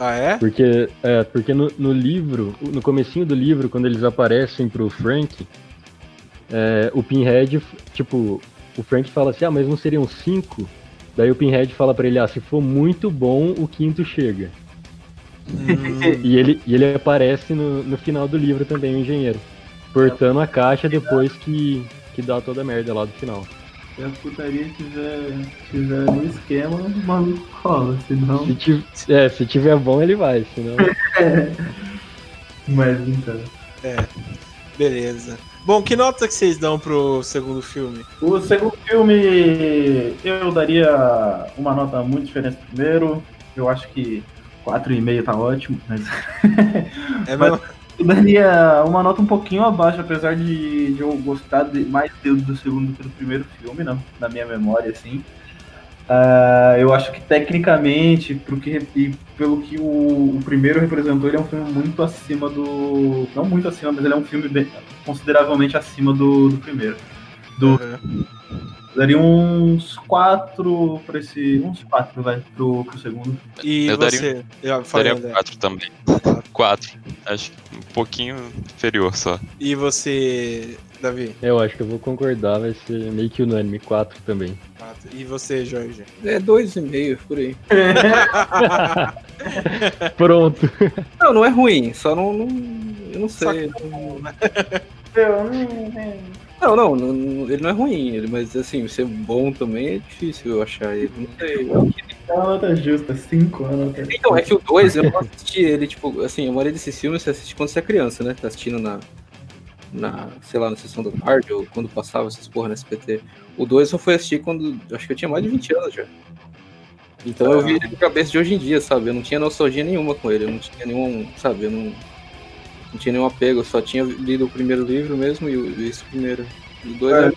Ah, é? Porque, é, porque no, no livro, no comecinho do livro, quando eles aparecem pro Frank, é, o Pinhead, tipo, o Frank fala assim, ah, mas não seriam cinco? Daí o Pinhead fala pra ele, ah, se for muito bom, o quinto chega. Hum, E ele, e ele aparece no, no final do livro também, o engenheiro. Portando a caixa depois que, que dá toda a merda lá do final. Se a putaria tiver, tiver no esquema, o maluco rola, senão. Se, ti- é, se tiver bom, ele vai, senão... Mas então. beleza. Bom, que nota que vocês dão pro segundo filme? O segundo filme eu daria uma nota muito diferente do primeiro. Eu acho que 4,5 tá ótimo, mas É Mas- mesmo? Eu daria uma nota um pouquinho abaixo, apesar de, de eu gostar de- mais do, do segundo do que do primeiro filme, na, na minha memória, assim. Ah, eu acho que tecnicamente, pro que, e pelo que o, o primeiro representou, ele é um filme muito acima do. Não muito acima, mas ele é um filme bem- consideravelmente acima do, do primeiro. Do, Uhum. daria uns quatro pra esse. Uns quatro, vai, pro, pro segundo. E Eu daria- você? Eu falei, Daria André. 4 também. 4. Acho que pouquinho inferior só. E você, Davi? Eu acho que eu vou concordar, vai ser meio que unânime, 4 também. Quatro. E você, Jorge? É dois e meio, por aí. Pronto! Não, não é ruim, só não. não eu não sei. Não, não, não, ele não é ruim, ele, mas assim, ser bom também é difícil eu achar ele. Não sei. É uma nota justa, cinco, é uma nota Então, é que o 2 eu não assisti ele, tipo, assim, a maioria desses filmes você assiste quando você é criança, né? Tá assistindo na. Na, sei lá, na sessão da tarde, ou quando passava essas porra no SPT. O 2 eu fui assistir quando. Acho que eu tinha mais de 20 anos já. Então eu vi ele com a cabeça de hoje em dia, sabe? Eu não tinha nostalgia nenhuma com ele, eu não tinha nenhum. Sabe? Eu não. Não tinha nenhum apego, eu só tinha lido o primeiro livro mesmo e o- esse primeiro. O dois É. eu-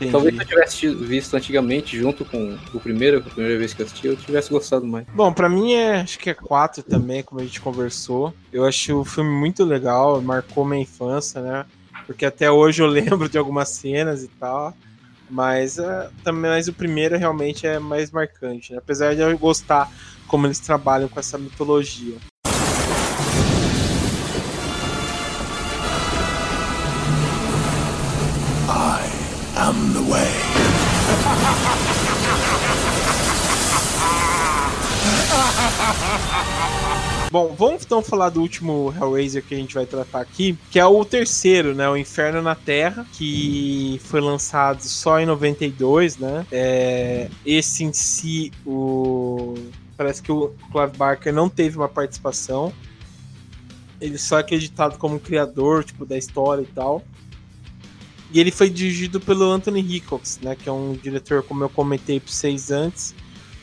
Entendi. Talvez se eu tivesse visto antigamente, junto com o primeiro, a primeira vez que eu assisti, eu tivesse gostado mais. Bom, pra mim é, acho que é quatro também, como a gente conversou. Eu achei o filme muito legal, marcou minha infância, né? Porque até hoje eu lembro de algumas cenas e tal. Mas é, também mas o primeiro realmente é mais marcante, né? Apesar de eu gostar como eles trabalham com essa mitologia. Bom, vamos então falar do último Hellraiser que a gente vai tratar aqui, que é o terceiro, né? O Inferno na Terra, que foi lançado só em 92, né? É, esse em si, o parece que o Clive Barker não teve uma participação. Ele só é acreditado como criador, tipo, da história e tal. E ele foi dirigido pelo Anthony Hickox, né? Que é um diretor, como eu comentei para vocês antes,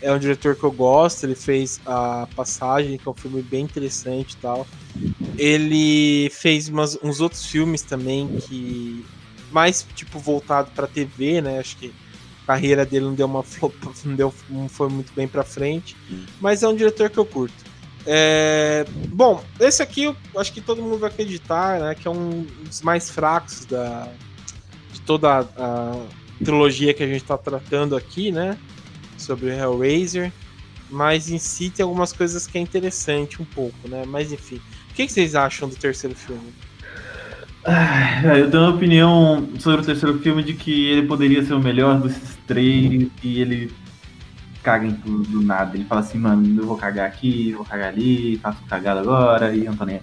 é um diretor que eu gosto. Ele fez a Passagem, que é um filme bem interessante e tal. Ele fez umas, uns outros filmes também que mais tipo voltado para TV, né? Acho que a carreira dele não deu uma não, deu, não foi muito bem para frente, mas é um diretor que eu curto. É, bom, esse aqui eu acho que todo mundo vai acreditar, né? Que é um dos mais fracos da, de toda a, a trilogia que a gente está tratando aqui, né? Sobre o Hellraiser. Mas em si tem algumas coisas que é interessante um pouco, né? Mas enfim. O que, que vocês acham do terceiro filme? Ah, eu tenho uma opinião sobre o terceiro filme de que ele poderia ser o melhor desses três e ele caga em tudo do nada. Ele fala assim, mano, eu vou cagar aqui, vou cagar ali, faço cagada agora e não tô nem.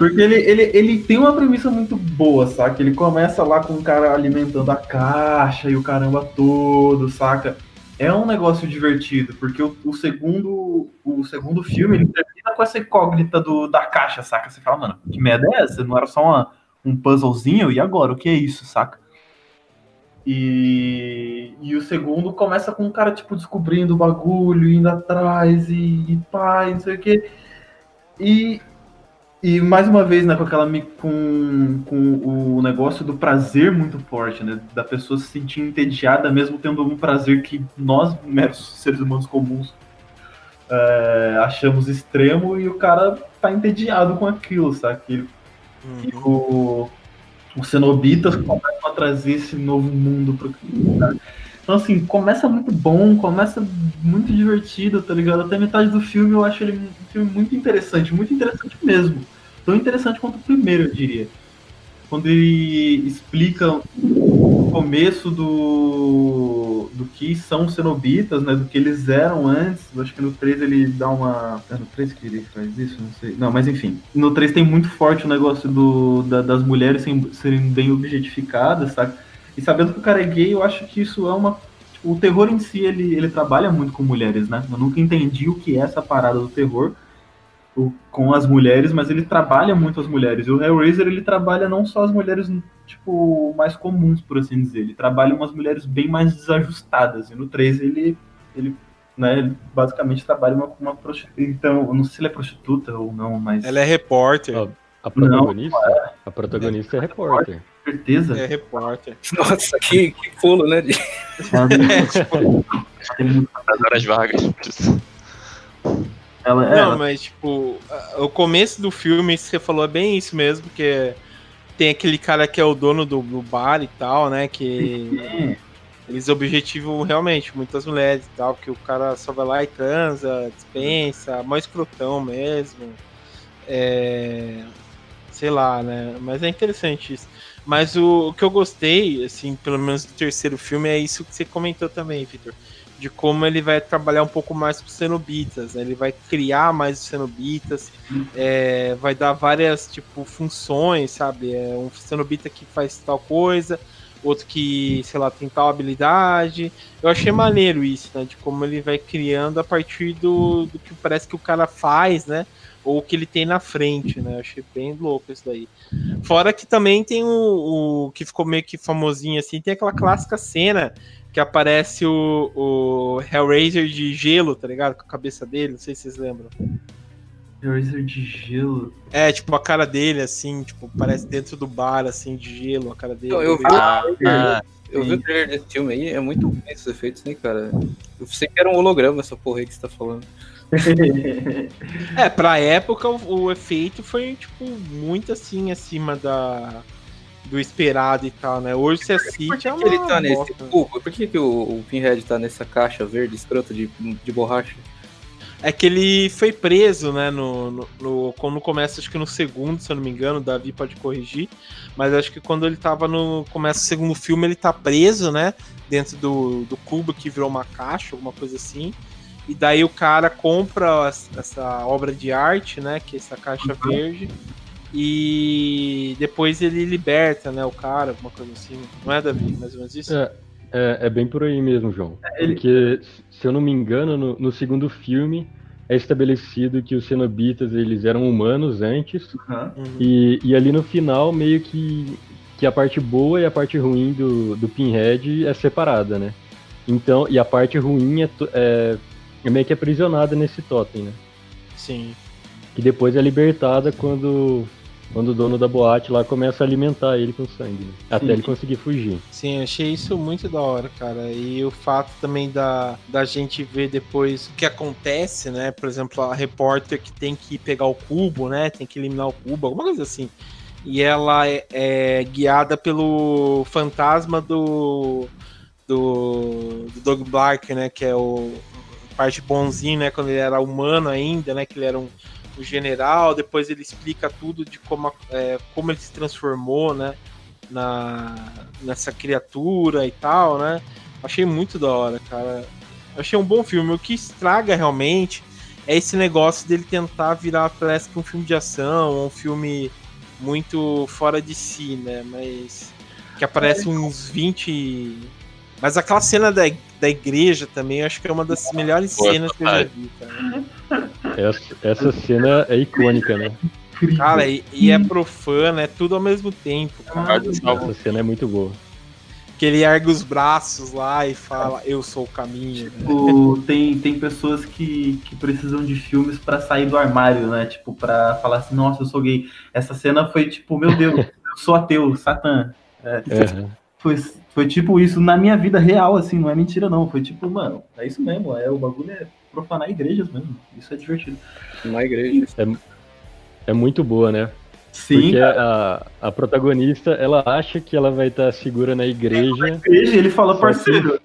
Porque ele, ele, ele tem uma premissa muito boa, saca? Ele começa lá com o cara alimentando a caixa e o caramba todo, saca? É um negócio divertido, porque o, o segundo o segundo filme ele termina com essa incógnita do, da caixa, saca? Você fala, mano, que merda é essa? Não era só uma, um puzzlezinho? E agora? O que é isso, saca? E, e o segundo começa com o cara, tipo, descobrindo o bagulho, indo atrás e, e pá, não sei o quê. E, e mais uma vez, né, com aquela com, com o negócio do prazer muito forte, né? Da pessoa se sentir entediada, mesmo tendo um prazer que nós, meros seres humanos comuns, é, achamos extremo, e o cara tá entediado com aquilo, sabe? E, e o, os cenobitas começam a trazer esse novo mundo pro cara. Então, assim, começa muito bom, começa muito divertido, tá ligado? Até metade do filme eu acho ele um filme muito interessante, muito interessante mesmo. Tão interessante quanto o primeiro, eu diria. Quando ele explica o começo do, do que são os cenobitas, né? Do que eles eram antes. Eu acho que no 3 ele dá uma. É no 3 que ele faz isso? Não sei. Não, mas enfim. No 3 tem muito forte o negócio do, da, das mulheres serem bem objetificadas, sabe? E sabendo que o cara é gay, eu acho que isso é uma. Tipo, o terror em si, ele, ele trabalha muito com mulheres, né? Eu nunca entendi o que é essa parada do terror o, com as mulheres, mas ele trabalha muito as mulheres. E o Hellraiser, ele trabalha não só as mulheres, tipo, mais comuns, por assim dizer. Ele trabalha umas mulheres bem mais desajustadas. E no 3 ele, ele né, ele basicamente trabalha uma, uma prostituta. Então, eu não sei se ele é prostituta ou não, mas... Ela é repórter. A protagonista, não, é. a protagonista é repórter. Certeza? É repórter. Nossa, que, que pulo, né? É, tipo... As horas vagas. Ela, não, ela... mas tipo, o começo do filme, isso que você falou, é bem isso mesmo, porque tem aquele cara que é o dono do, do bar e tal, né? Que eles objetivam realmente muitas mulheres e tal, que o cara só vai lá e transa, dispensa, mais escrotão mesmo. É, sei lá, né? Mas é interessante isso. Mas o, o, que eu gostei, assim, pelo menos do terceiro filme, é isso que você comentou também, Victor de como ele vai trabalhar um pouco mais com os cenobitas, né? ele vai criar mais os cenobitas, é, vai dar várias tipo funções, sabe? É um cenobita que faz tal coisa, outro que, sei lá, tem tal habilidade. Eu achei maneiro isso, né? De como ele vai criando a partir do, do que parece que o cara faz, né? Ou o que ele tem na frente, né? Eu achei bem louco isso daí. Fora que também tem o, o que ficou meio que famosinho assim, tem aquela clássica cena que aparece o, o Hellraiser de gelo, tá ligado? Com a cabeça dele, não sei se vocês lembram. Hellraiser de gelo? É, tipo, a cara dele, assim, tipo, parece dentro do bar, assim, de gelo, a cara dele. Eu, eu vi, ah, ah, eu vi o trailer desse filme aí, é muito bem esses efeitos, né, cara? Eu sei que era um holograma essa porra aí que você tá falando. É, pra época o, o efeito foi, tipo, muito assim, acima da do esperado e tal, né? Hoje você assiste. Por que, é que ele tá nesse. Pô, por que, que o, o Pinhead tá nessa caixa verde escrota de, de borracha? É que ele foi preso, né? No, no, no, quando começa, acho que no segundo, se eu não me engano, o Davi pode corrigir. Mas acho que quando ele tava no. Começa o segundo filme, ele tá preso, né? Dentro do, do cubo que virou uma caixa, alguma coisa assim. E daí o cara compra essa obra de arte, né? Que é essa caixa Uhum. verde. E depois ele liberta, né? O cara, alguma coisa assim. Não é, Davi? Mais ou menos isso? É, é, é bem por aí mesmo, João. Ele- Porque, se eu não me engano, no, no segundo filme é estabelecido que os cenobitas eles eram humanos antes. Uhum. e, e ali no final meio que, que a parte boa e a parte ruim do, do Pinhead é separada, né? Então, e a parte ruim é, é, é meio que aprisionada nesse totem, né? Sim. Que depois é libertada quando, quando o dono da boate lá começa a alimentar ele com sangue, né? Até Sim. ele conseguir fugir. Sim, achei isso muito da hora, cara. E o fato também da, da gente ver depois o que acontece, né? Por exemplo, a repórter que tem que pegar o cubo, né? Tem que eliminar o cubo, alguma coisa assim. E ela é, é guiada pelo fantasma do, do, do Doug Black, né? Que é o parte bonzinho, né? Quando ele era humano ainda, né? Que ele era um, um general. Depois ele explica tudo de como, é, como ele se transformou, né? Na, nessa criatura e tal, né? Achei muito da hora, cara. Achei um bom filme. O que estraga realmente é esse negócio dele tentar virar, parece que um filme de ação, um filme muito fora de si, né? Mas que aparece uns 20. Mas aquela cena da, da igreja também, eu acho que é uma das melhores Boa, cenas que eu já vi, cara. Essa, essa cena é icônica, né? Cara, e, e é profana, é tudo ao mesmo tempo, cara. Essa cena é muito boa. Que ele ergue os braços lá e fala, eu sou o caminho. né? Tipo, tem, tem pessoas que, que precisam de filmes pra sair do armário, né? Tipo, pra falar assim, nossa, eu sou gay. Essa cena foi tipo, meu Deus, eu sou ateu, Satã. É, Foi, foi tipo isso na minha vida real, assim, não é mentira não. Foi tipo, mano, é isso mesmo, é, o bagulho é profanar igrejas mesmo. Isso é divertido. Na igreja. é muito boa, né? Sim, Porque a, a protagonista, ela acha que ela vai estar segura na igreja, igreja, ele fala, Só que- parceiro.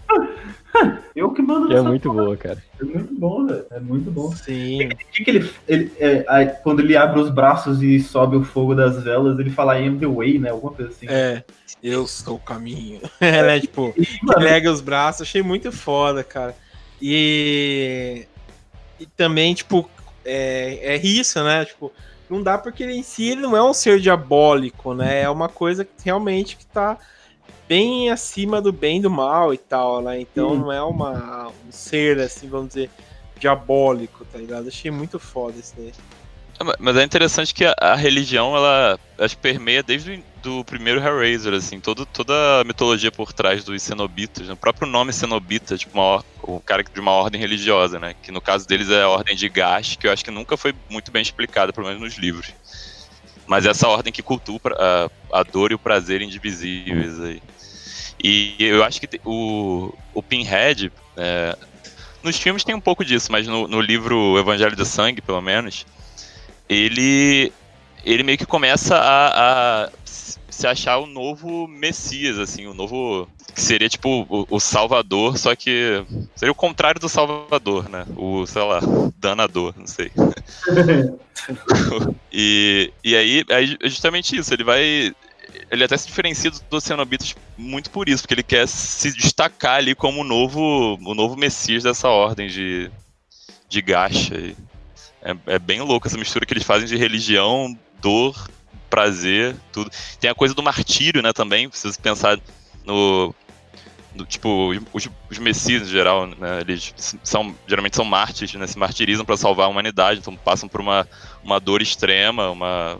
Eu que mando que é muito porra. boa, cara. É muito bom, velho. É muito bom. Sim. O que, que ele. ele é, aí, quando ele abre os braços e sobe o fogo das velas, ele fala I am the way, né? Alguma coisa assim. É, eu sou o caminho. É, né? Tipo, pega os braços, achei muito foda, cara. E, e também, tipo, é, é isso, né? Tipo, não dá porque ele em si ele não é um ser diabólico, né? É uma coisa que realmente que tá bem acima do bem e do mal e tal, né? Então Sim. não é uma, um ser, assim, vamos dizer, diabólico, tá ligado? Achei muito foda isso daí. Ma- Mas é interessante que a, a religião, ela acho que permeia desde o primeiro Hellraiser, assim, todo, toda a mitologia por trás dos cenobitas. né? O próprio nome cenobita, tipo, uma, o cara de uma ordem religiosa, né? Que no caso deles é a ordem de Gash, que eu acho que nunca foi muito bem explicada, pelo menos nos livros. Mas essa ordem que cultua a, a dor e o prazer indivisíveis aí. E eu acho que o, o Pinhead, é, nos filmes tem um pouco disso, mas no, no livro Evangelho do Sangue, pelo menos, ele ele meio que começa a, a se achar o novo Messias, assim, o novo que seria tipo o, o Salvador, só que seria o contrário do Salvador, né? O, sei lá, danador, não sei. e, e aí é justamente isso, ele vai ele até se diferencia do- dos cenobitas muito por isso, porque ele quer se destacar ali como o novo, o novo Messias dessa ordem de, de gacha. É, é bem louco essa mistura que eles fazem de religião, dor, prazer, tudo. Tem a coisa do martírio, né, também, precisa pensar no... no, tipo, os, os messias em geral, né, eles são, geralmente são mártires, né, se martirizam para salvar a humanidade, então passam por uma, uma dor extrema, uma,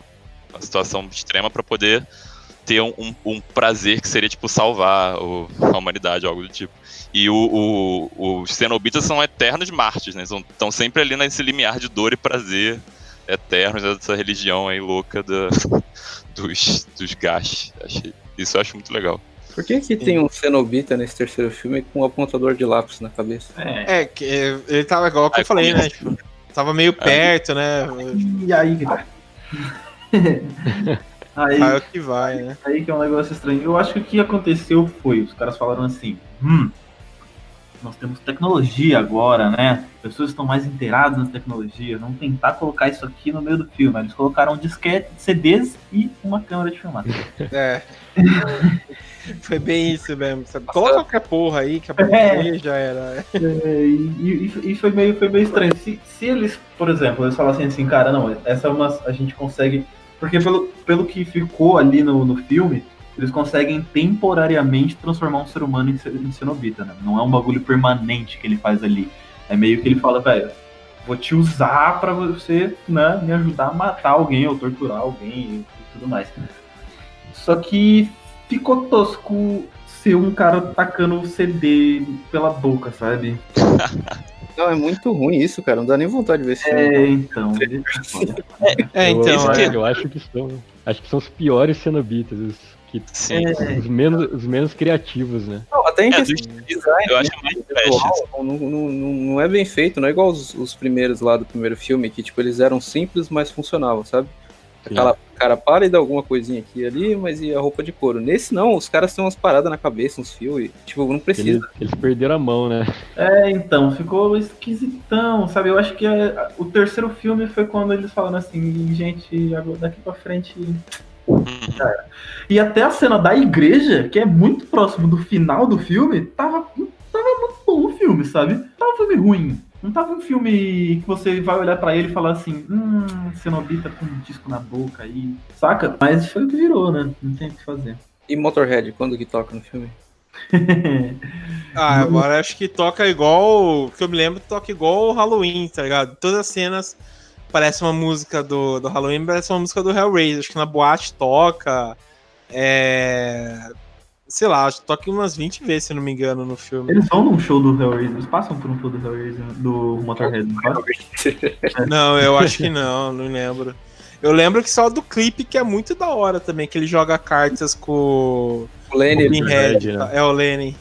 uma situação extrema para poder ter um, um, um prazer que seria, tipo, salvar o- a humanidade, algo do tipo. E o, o- os cenobitas são eternos mártires, né? Estão sempre ali nesse limiar de dor e prazer eternos dessa religião aí louca da, dos, dos. Achei, isso eu acho muito legal. Por que que tem um cenobita nesse terceiro filme com um apontador de lápis na cabeça? É. É, que é, ele tava igual que Aí eu falei, né? Tipo, tava meio perto, né? E aí que aí, Vai o que vai, né? aí que é um negócio estranho. Eu acho que o que aconteceu foi, os caras falaram assim, hum, nós temos tecnologia agora, né? Pessoas estão mais inteiradas nas tecnologias. Vamos tentar colocar isso aqui no meio do filme. Eles colocaram um disquete, CDs e uma câmera de filmar. É. Foi bem isso mesmo. Coloca qualquer porra aí que aparecer É. já era. É, e, e- e foi, meio, foi meio estranho. Se, se eles, por exemplo, eles falassem assim, cara, não, essa é uma. A gente consegue. Porque pelo, pelo que ficou ali no, no filme, eles conseguem temporariamente transformar um ser humano em, em cenobita, né? Não é um bagulho permanente que ele faz ali. É meio que ele fala, velho, vou te usar pra você, né, me ajudar a matar alguém ou torturar alguém e tudo mais. Só que ficou tosco ser um cara tacando o CD pela boca, sabe? Não, é muito ruim isso, cara. Não dá nem vontade de ver esse filme. É, então. É, eu, então. eu, é. eu acho que são. Acho que são os piores cenobitas, os, que, Sim. os, menos, os menos criativos, né? Não, até em É, questão de design, Eu acho né, mais visual, trash. não, não, não, não é bem feito, não é igual os, os primeiros lá do primeiro filme, que tipo, eles eram simples, mas funcionavam, sabe? Aquela cara pálida, alguma coisinha aqui e ali, mas e a roupa de couro. Nesse não, os caras têm umas paradas na cabeça, uns fios, e tipo, não Eles, precisa. eles perderam a mão, né? É, então, ficou esquisitão, sabe? Eu acho que é- o terceiro filme foi quando eles falaram assim, gente, agora daqui pra frente. Uhum. E até a cena da igreja, que é muito próximo do final do filme, tava, tava muito bom o filme, sabe? Tava um filme ruim. Não tava um filme que você vai olhar pra ele e falar assim, hum, Cenobita com um disco na boca aí, saca? Mas foi o que virou, né? Não tem o que fazer. E Motorhead, quando que toca no filme? Ah, agora acho que toca igual. Que eu me lembro, toca igual o Halloween, tá ligado? Todas as cenas parece uma música do, do Halloween, parece uma música do Hellraiser. Acho que na boate toca. É. Sei lá, acho que toca umas 20 vezes, se não me engano, no filme. Eles vão num show do Hellraiser, eles passam por um show do Hellraiser, do Motorhead, não? Não, eu acho que não, não lembro. Eu lembro que só do clipe que é muito da hora também, que ele joga cartas com O Lenny, o Pinhead. né? É o Lenny.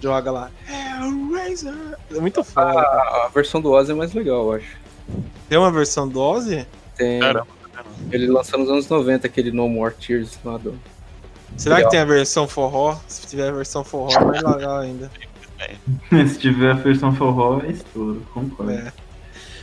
Joga lá. Hellraiser. É muito foda. cara. a, a versão do Ozzy é mais legal, eu acho. Tem uma versão do Ozzy? Tem. Caramba. Ele lançou nos anos 90 aquele No More Tears lá do. Será Legal. que tem a versão forró? Se tiver a versão forró, mais legal ainda. Se tiver a versão forró, é estouro, concordo. É.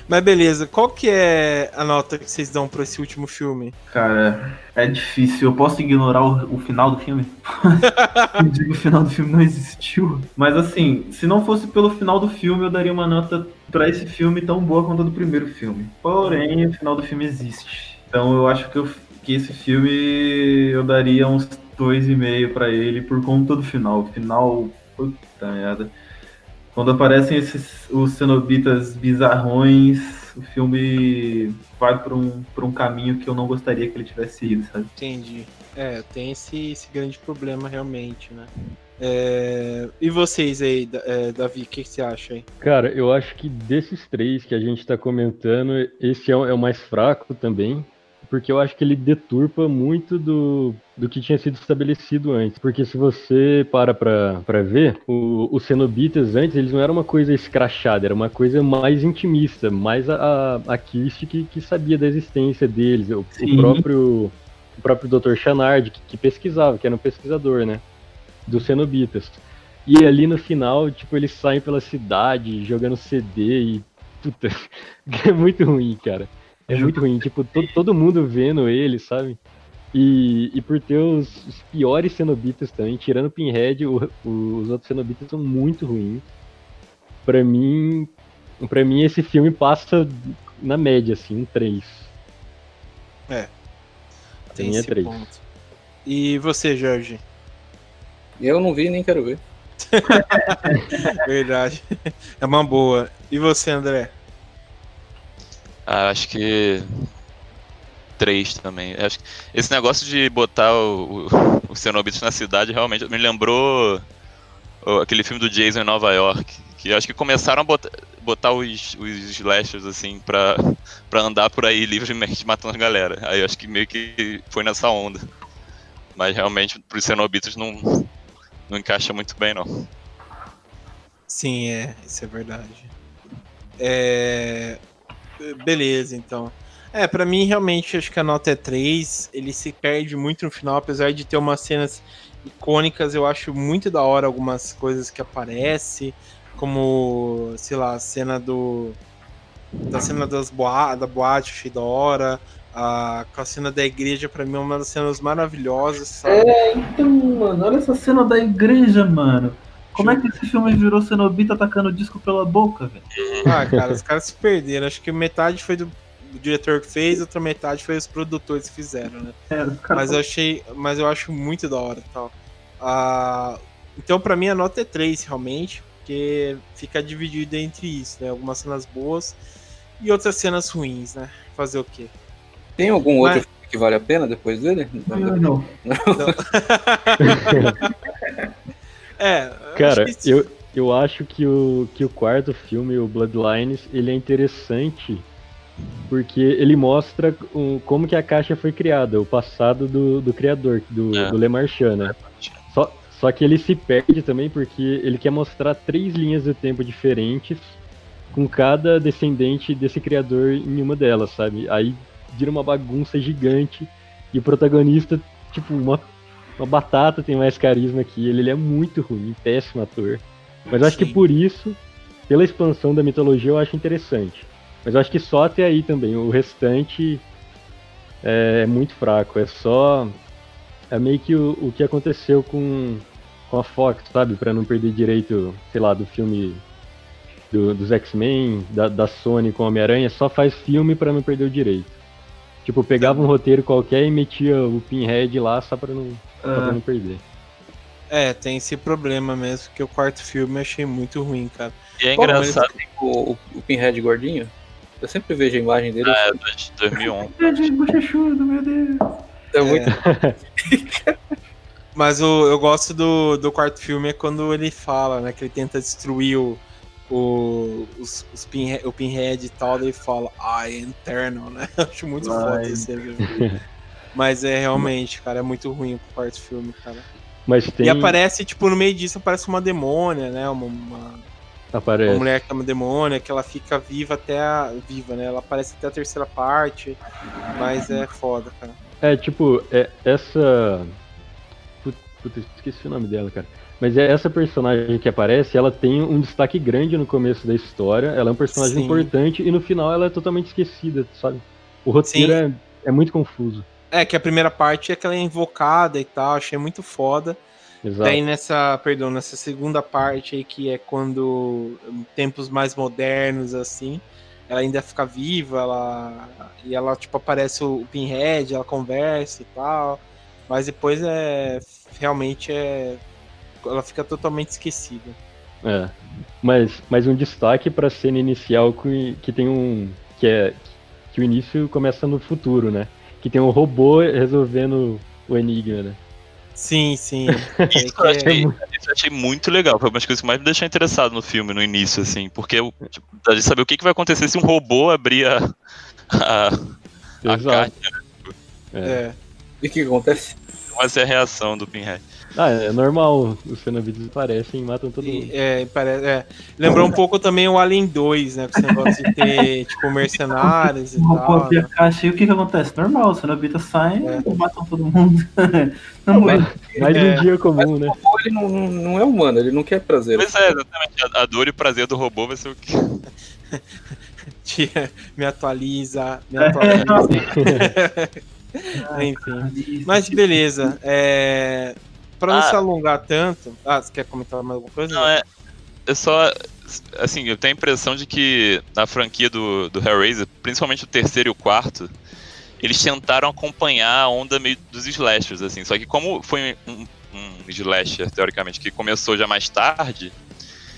Mas beleza, qual que é a nota que vocês dão pra esse último filme? Cara, é difícil. Eu posso ignorar o, o final do filme? Eu digo, o final do filme não existiu. Mas assim, se não fosse pelo final do filme, eu daria uma nota pra esse filme tão boa quanto a do primeiro filme. Porém, o final do filme existe. Então eu acho que, eu- que esse filme eu daria uns dois e meio pra ele por conta do final. O final, puta merda. Quando aparecem esses os cenobitas bizarrões, o filme vai por um, um caminho que eu não gostaria que ele tivesse ido, sabe? Entendi. É, tem esse, esse grande problema realmente, né? É, E vocês aí, é, Davi, o que, que você acha aí? Cara, eu acho que desses três que a gente tá comentando, esse é o, é o mais fraco também. Porque eu acho que ele deturpa muito do, do que tinha sido estabelecido antes. Porque se você para pra, pra ver, o- os cenobitas antes, eles não eram uma coisa escrachada, era uma coisa mais intimista, mais a, a, a que, que sabia da existência deles. O, o próprio o próprio Dr. Chanard, que, que pesquisava, que era um pesquisador, né? Dos cenobitas. E ali no final, tipo, eles saem pela cidade jogando CD e. Puta, é muito ruim, cara. É muito ruim. Tipo, to- todo mundo vendo eles, sabe? E, e por ter os, os piores cenobitas também, tirando o Pinhead, o- o- os outros cenobitas são muito ruins. Pra mim, pra mim esse filme passa na média, assim, um 3. Tem Tem é esse três. ponto. E você, Jorge? Eu não vi nem quero ver. Verdade. É uma boa. E você, André? Ah, acho que. Três também. Acho que esse negócio de botar o, o, na cidade realmente me lembrou aquele filme do Jason em Nova York. Que acho que começaram a botar, botar os, os slashers assim pra, pra andar por aí livremente matando a galera. Aí acho que meio que foi nessa onda. Mas realmente pros Cenobitas não, não encaixa muito bem, não. Sim, é, isso é verdade. É... Beleza, então. É, pra mim, realmente, acho que a nota é 3. Ele se perde muito no final, apesar de ter umas cenas icônicas. Eu acho muito da hora algumas coisas que aparecem. como, sei lá, a cena do. Da cena das boa, da boate, achei da hora. A, a cena da igreja, pra mim, é uma das cenas maravilhosas, sabe? É, então, mano, olha essa cena da igreja, mano. Como é que esse filme virou Cenobita atacando o disco pela boca, velho? Ah, cara, os caras se perderam. Acho que metade foi do, do diretor que fez, outra metade foi os produtores que fizeram, né? É, os caras Mas eu achei. Mas eu acho muito da hora e tal. Ah, então, pra mim, a nota é 3, realmente, porque fica dividido entre isso, né? Algumas cenas boas e outras cenas ruins, né? Fazer o quê? Tem algum Mas- outro filme que vale a pena depois dele? Não, não. É, Cara, que- eu, eu acho que o, que o quarto filme, o Bloodlines, ele é interessante porque ele mostra o, como que a caixa foi criada, o passado do, do criador, do, É. do Le Marchand, né? Só, só que ele se perde também porque ele quer mostrar três linhas do tempo diferentes com cada descendente desse criador em uma delas, sabe? Aí vira uma bagunça gigante e o protagonista, tipo, uma, uma batata tem mais carisma que ele, ele é muito ruim, péssimo ator. Mas eu acho que por isso, pela expansão da mitologia, eu acho interessante. Mas eu acho que só até aí também, o restante é, muito fraco, é só é meio que o, o que aconteceu com, com a Fox, sabe? Pra não perder direito, sei lá, do filme do- dos X-Men, da, da Sony com Homem-Aranha, só faz filme pra não perder o direito. Tipo, pegava um roteiro qualquer e metia o Pinhead lá só pra não, só pra Ah, não perder. É, tem esse problema mesmo, que o quarto filme eu achei muito ruim, cara. E é Qual engraçado, O, o, o Pinhead gordinho? Eu sempre vejo a imagem dele. é, de 2001. Gente, bochechudo, meu Deus. É muito. Mas o, eu gosto do, do quarto filme é quando ele fala, né? Que ele tenta destruir o, o, os, os pinhe- o Pinhead e tal, daí ele fala, I am eternal, né? Eu acho muito Vai. foda esse filme. Mas é realmente, cara, é muito ruim o quarto filme, cara. Mas tem. E aparece, tipo, no meio disso aparece uma demônia, né? Uma, uma, aparece. uma mulher que é uma demônia, que ela fica viva até a. Viva, né? Ela aparece até a terceira parte. Mas é foda, cara. É, tipo, é, essa. Put- Puta, esqueci o nome dela, cara. Mas é essa personagem que aparece, ela tem um destaque grande no começo da história. Ela é um personagem Sim. importante e no final ela é totalmente esquecida, sabe? O roteiro é, é muito confuso. É, que a primeira parte é que ela é invocada e tal, achei muito foda. Exato. Daí nessa, perdão, nessa segunda parte aí, que é quando em tempos mais modernos, assim, ela ainda fica viva, ela, e ela, tipo, aparece o Pinhead, ela conversa e tal, mas depois é, realmente é, ela fica totalmente esquecida. É. Mas, mas um destaque pra cena inicial que, que tem um. Que é. Que o início começa no futuro, né? Que tem um robô resolvendo o enigma, né? Sim, sim. Isso eu, achei, isso eu achei muito legal. Foi uma das coisas que mais me deixou interessado no filme no início, assim. Porque eu, tipo, dá de saber o que, que vai acontecer se um robô abrir a, a, a caixa. É. E o que acontece? Vai ser a reação do Pinhead. Ah, é normal. Os cenobitas aparecem e matam todo mundo. É, pare- é. Lembrou um pouco também o Alien 2, né? Com esse negócio de ter, tipo, mercenários e tal. abrir né? caixa e o que que acontece? Normal, os cenobitas saem É. e matam todo mundo. Não, Mais, mais É. um dia comum, né? O robô, ele não, não, não é humano, ele não quer prazer. Pois é, exatamente. A, a dor e o prazer do robô vai ser o quê? Tia, me atualiza, me atualiza. Enfim. Mas beleza. É... Pra não Ah. se alongar tanto. Ah, você quer comentar mais alguma coisa? Não, é. Eu só. Assim, eu tenho a impressão de que na franquia do, do Hellraiser, principalmente o terceiro e o quarto, eles tentaram acompanhar a onda meio dos slashers, assim. Só que como foi um, um slasher, teoricamente, que começou já mais tarde,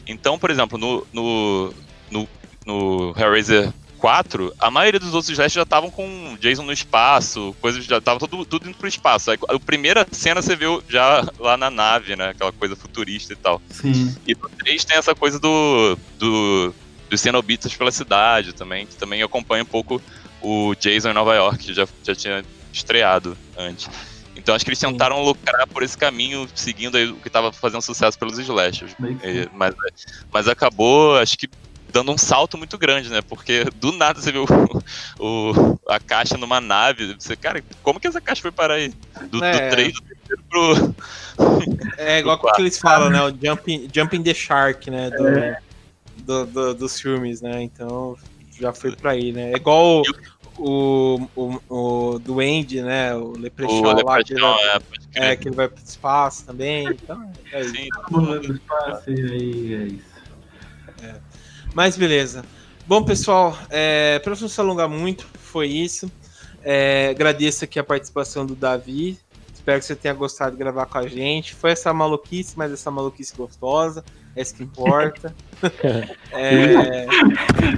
então, por exemplo, no, no, no, no Hellraiser 4, a maioria dos outros slashers já estavam com Jason no espaço, coisas já estavam tudo, tudo indo pro espaço. Aí, a primeira cena você viu já lá na nave, né? Aquela coisa futurista e tal. Sim. E no 3 tem essa coisa do, do dos cenobitas pela cidade também, que também acompanha um pouco o Jason em Nova York, que já, já tinha estreado antes. Então acho que eles tentaram lucrar por esse caminho, seguindo aí o que estava fazendo sucesso pelos slashers. Mas, mas acabou, acho que dando um salto muito grande, né? Porque do nada você viu o, o- a caixa numa nave. Você, cara, como que essa caixa foi parar aí? Do, É. do 3 do terceiro pro. É igual Do que eles falam, né? O jumping, jumping the shark, né? Do, do- do- dos filmes, né? Então já foi pra aí, né? É igual o, o, o Duende, né? O Leprechaun O lá, que ele, Leprechaun, vai, é, é, que ele vai pro espaço também. Então, é isso. Sim, e aí é isso. Mas beleza. Bom, pessoal, é, para não se alongar muito, foi isso. É, agradeço aqui a participação do Davi. Espero que você tenha gostado de gravar com a gente. Foi essa maluquice, mas essa maluquice gostosa. É isso que importa. É,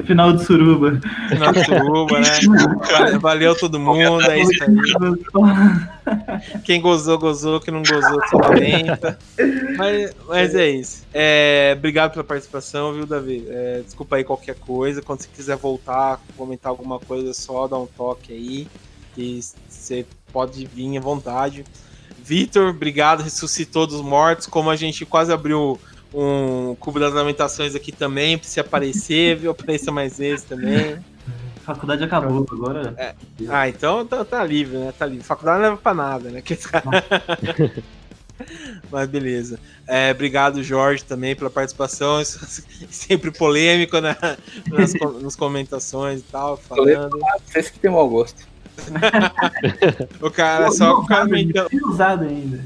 Final de suruba. final de suruba, né? Valeu- todo mundo. É isso aí. Quem gozou, gozou. Quem não gozou, só lamenta. Mas, mas é isso. É, obrigado pela participação, viu, Davi? É, desculpa aí qualquer coisa. Quando você quiser voltar, comentar alguma coisa, só dá um toque aí. Que você pode vir à vontade. Vitor, obrigado. Ressuscitou dos mortos. Como a gente quase abriu um Cubo das Lamentações aqui também, pra se aparecer, viu? Apareça mais vezes também. Faculdade acabou, agora. Ah, então tá, tá livre, né? Tá livre. Faculdade não leva pra nada, né? Que- Mas beleza. É, obrigado, Jorge, também pela participação. Isso- Sempre polêmico né? nas, nas comentações e tal, falando. Vocês que tem mau gosto. O cara, só o cara mentando. usado ainda.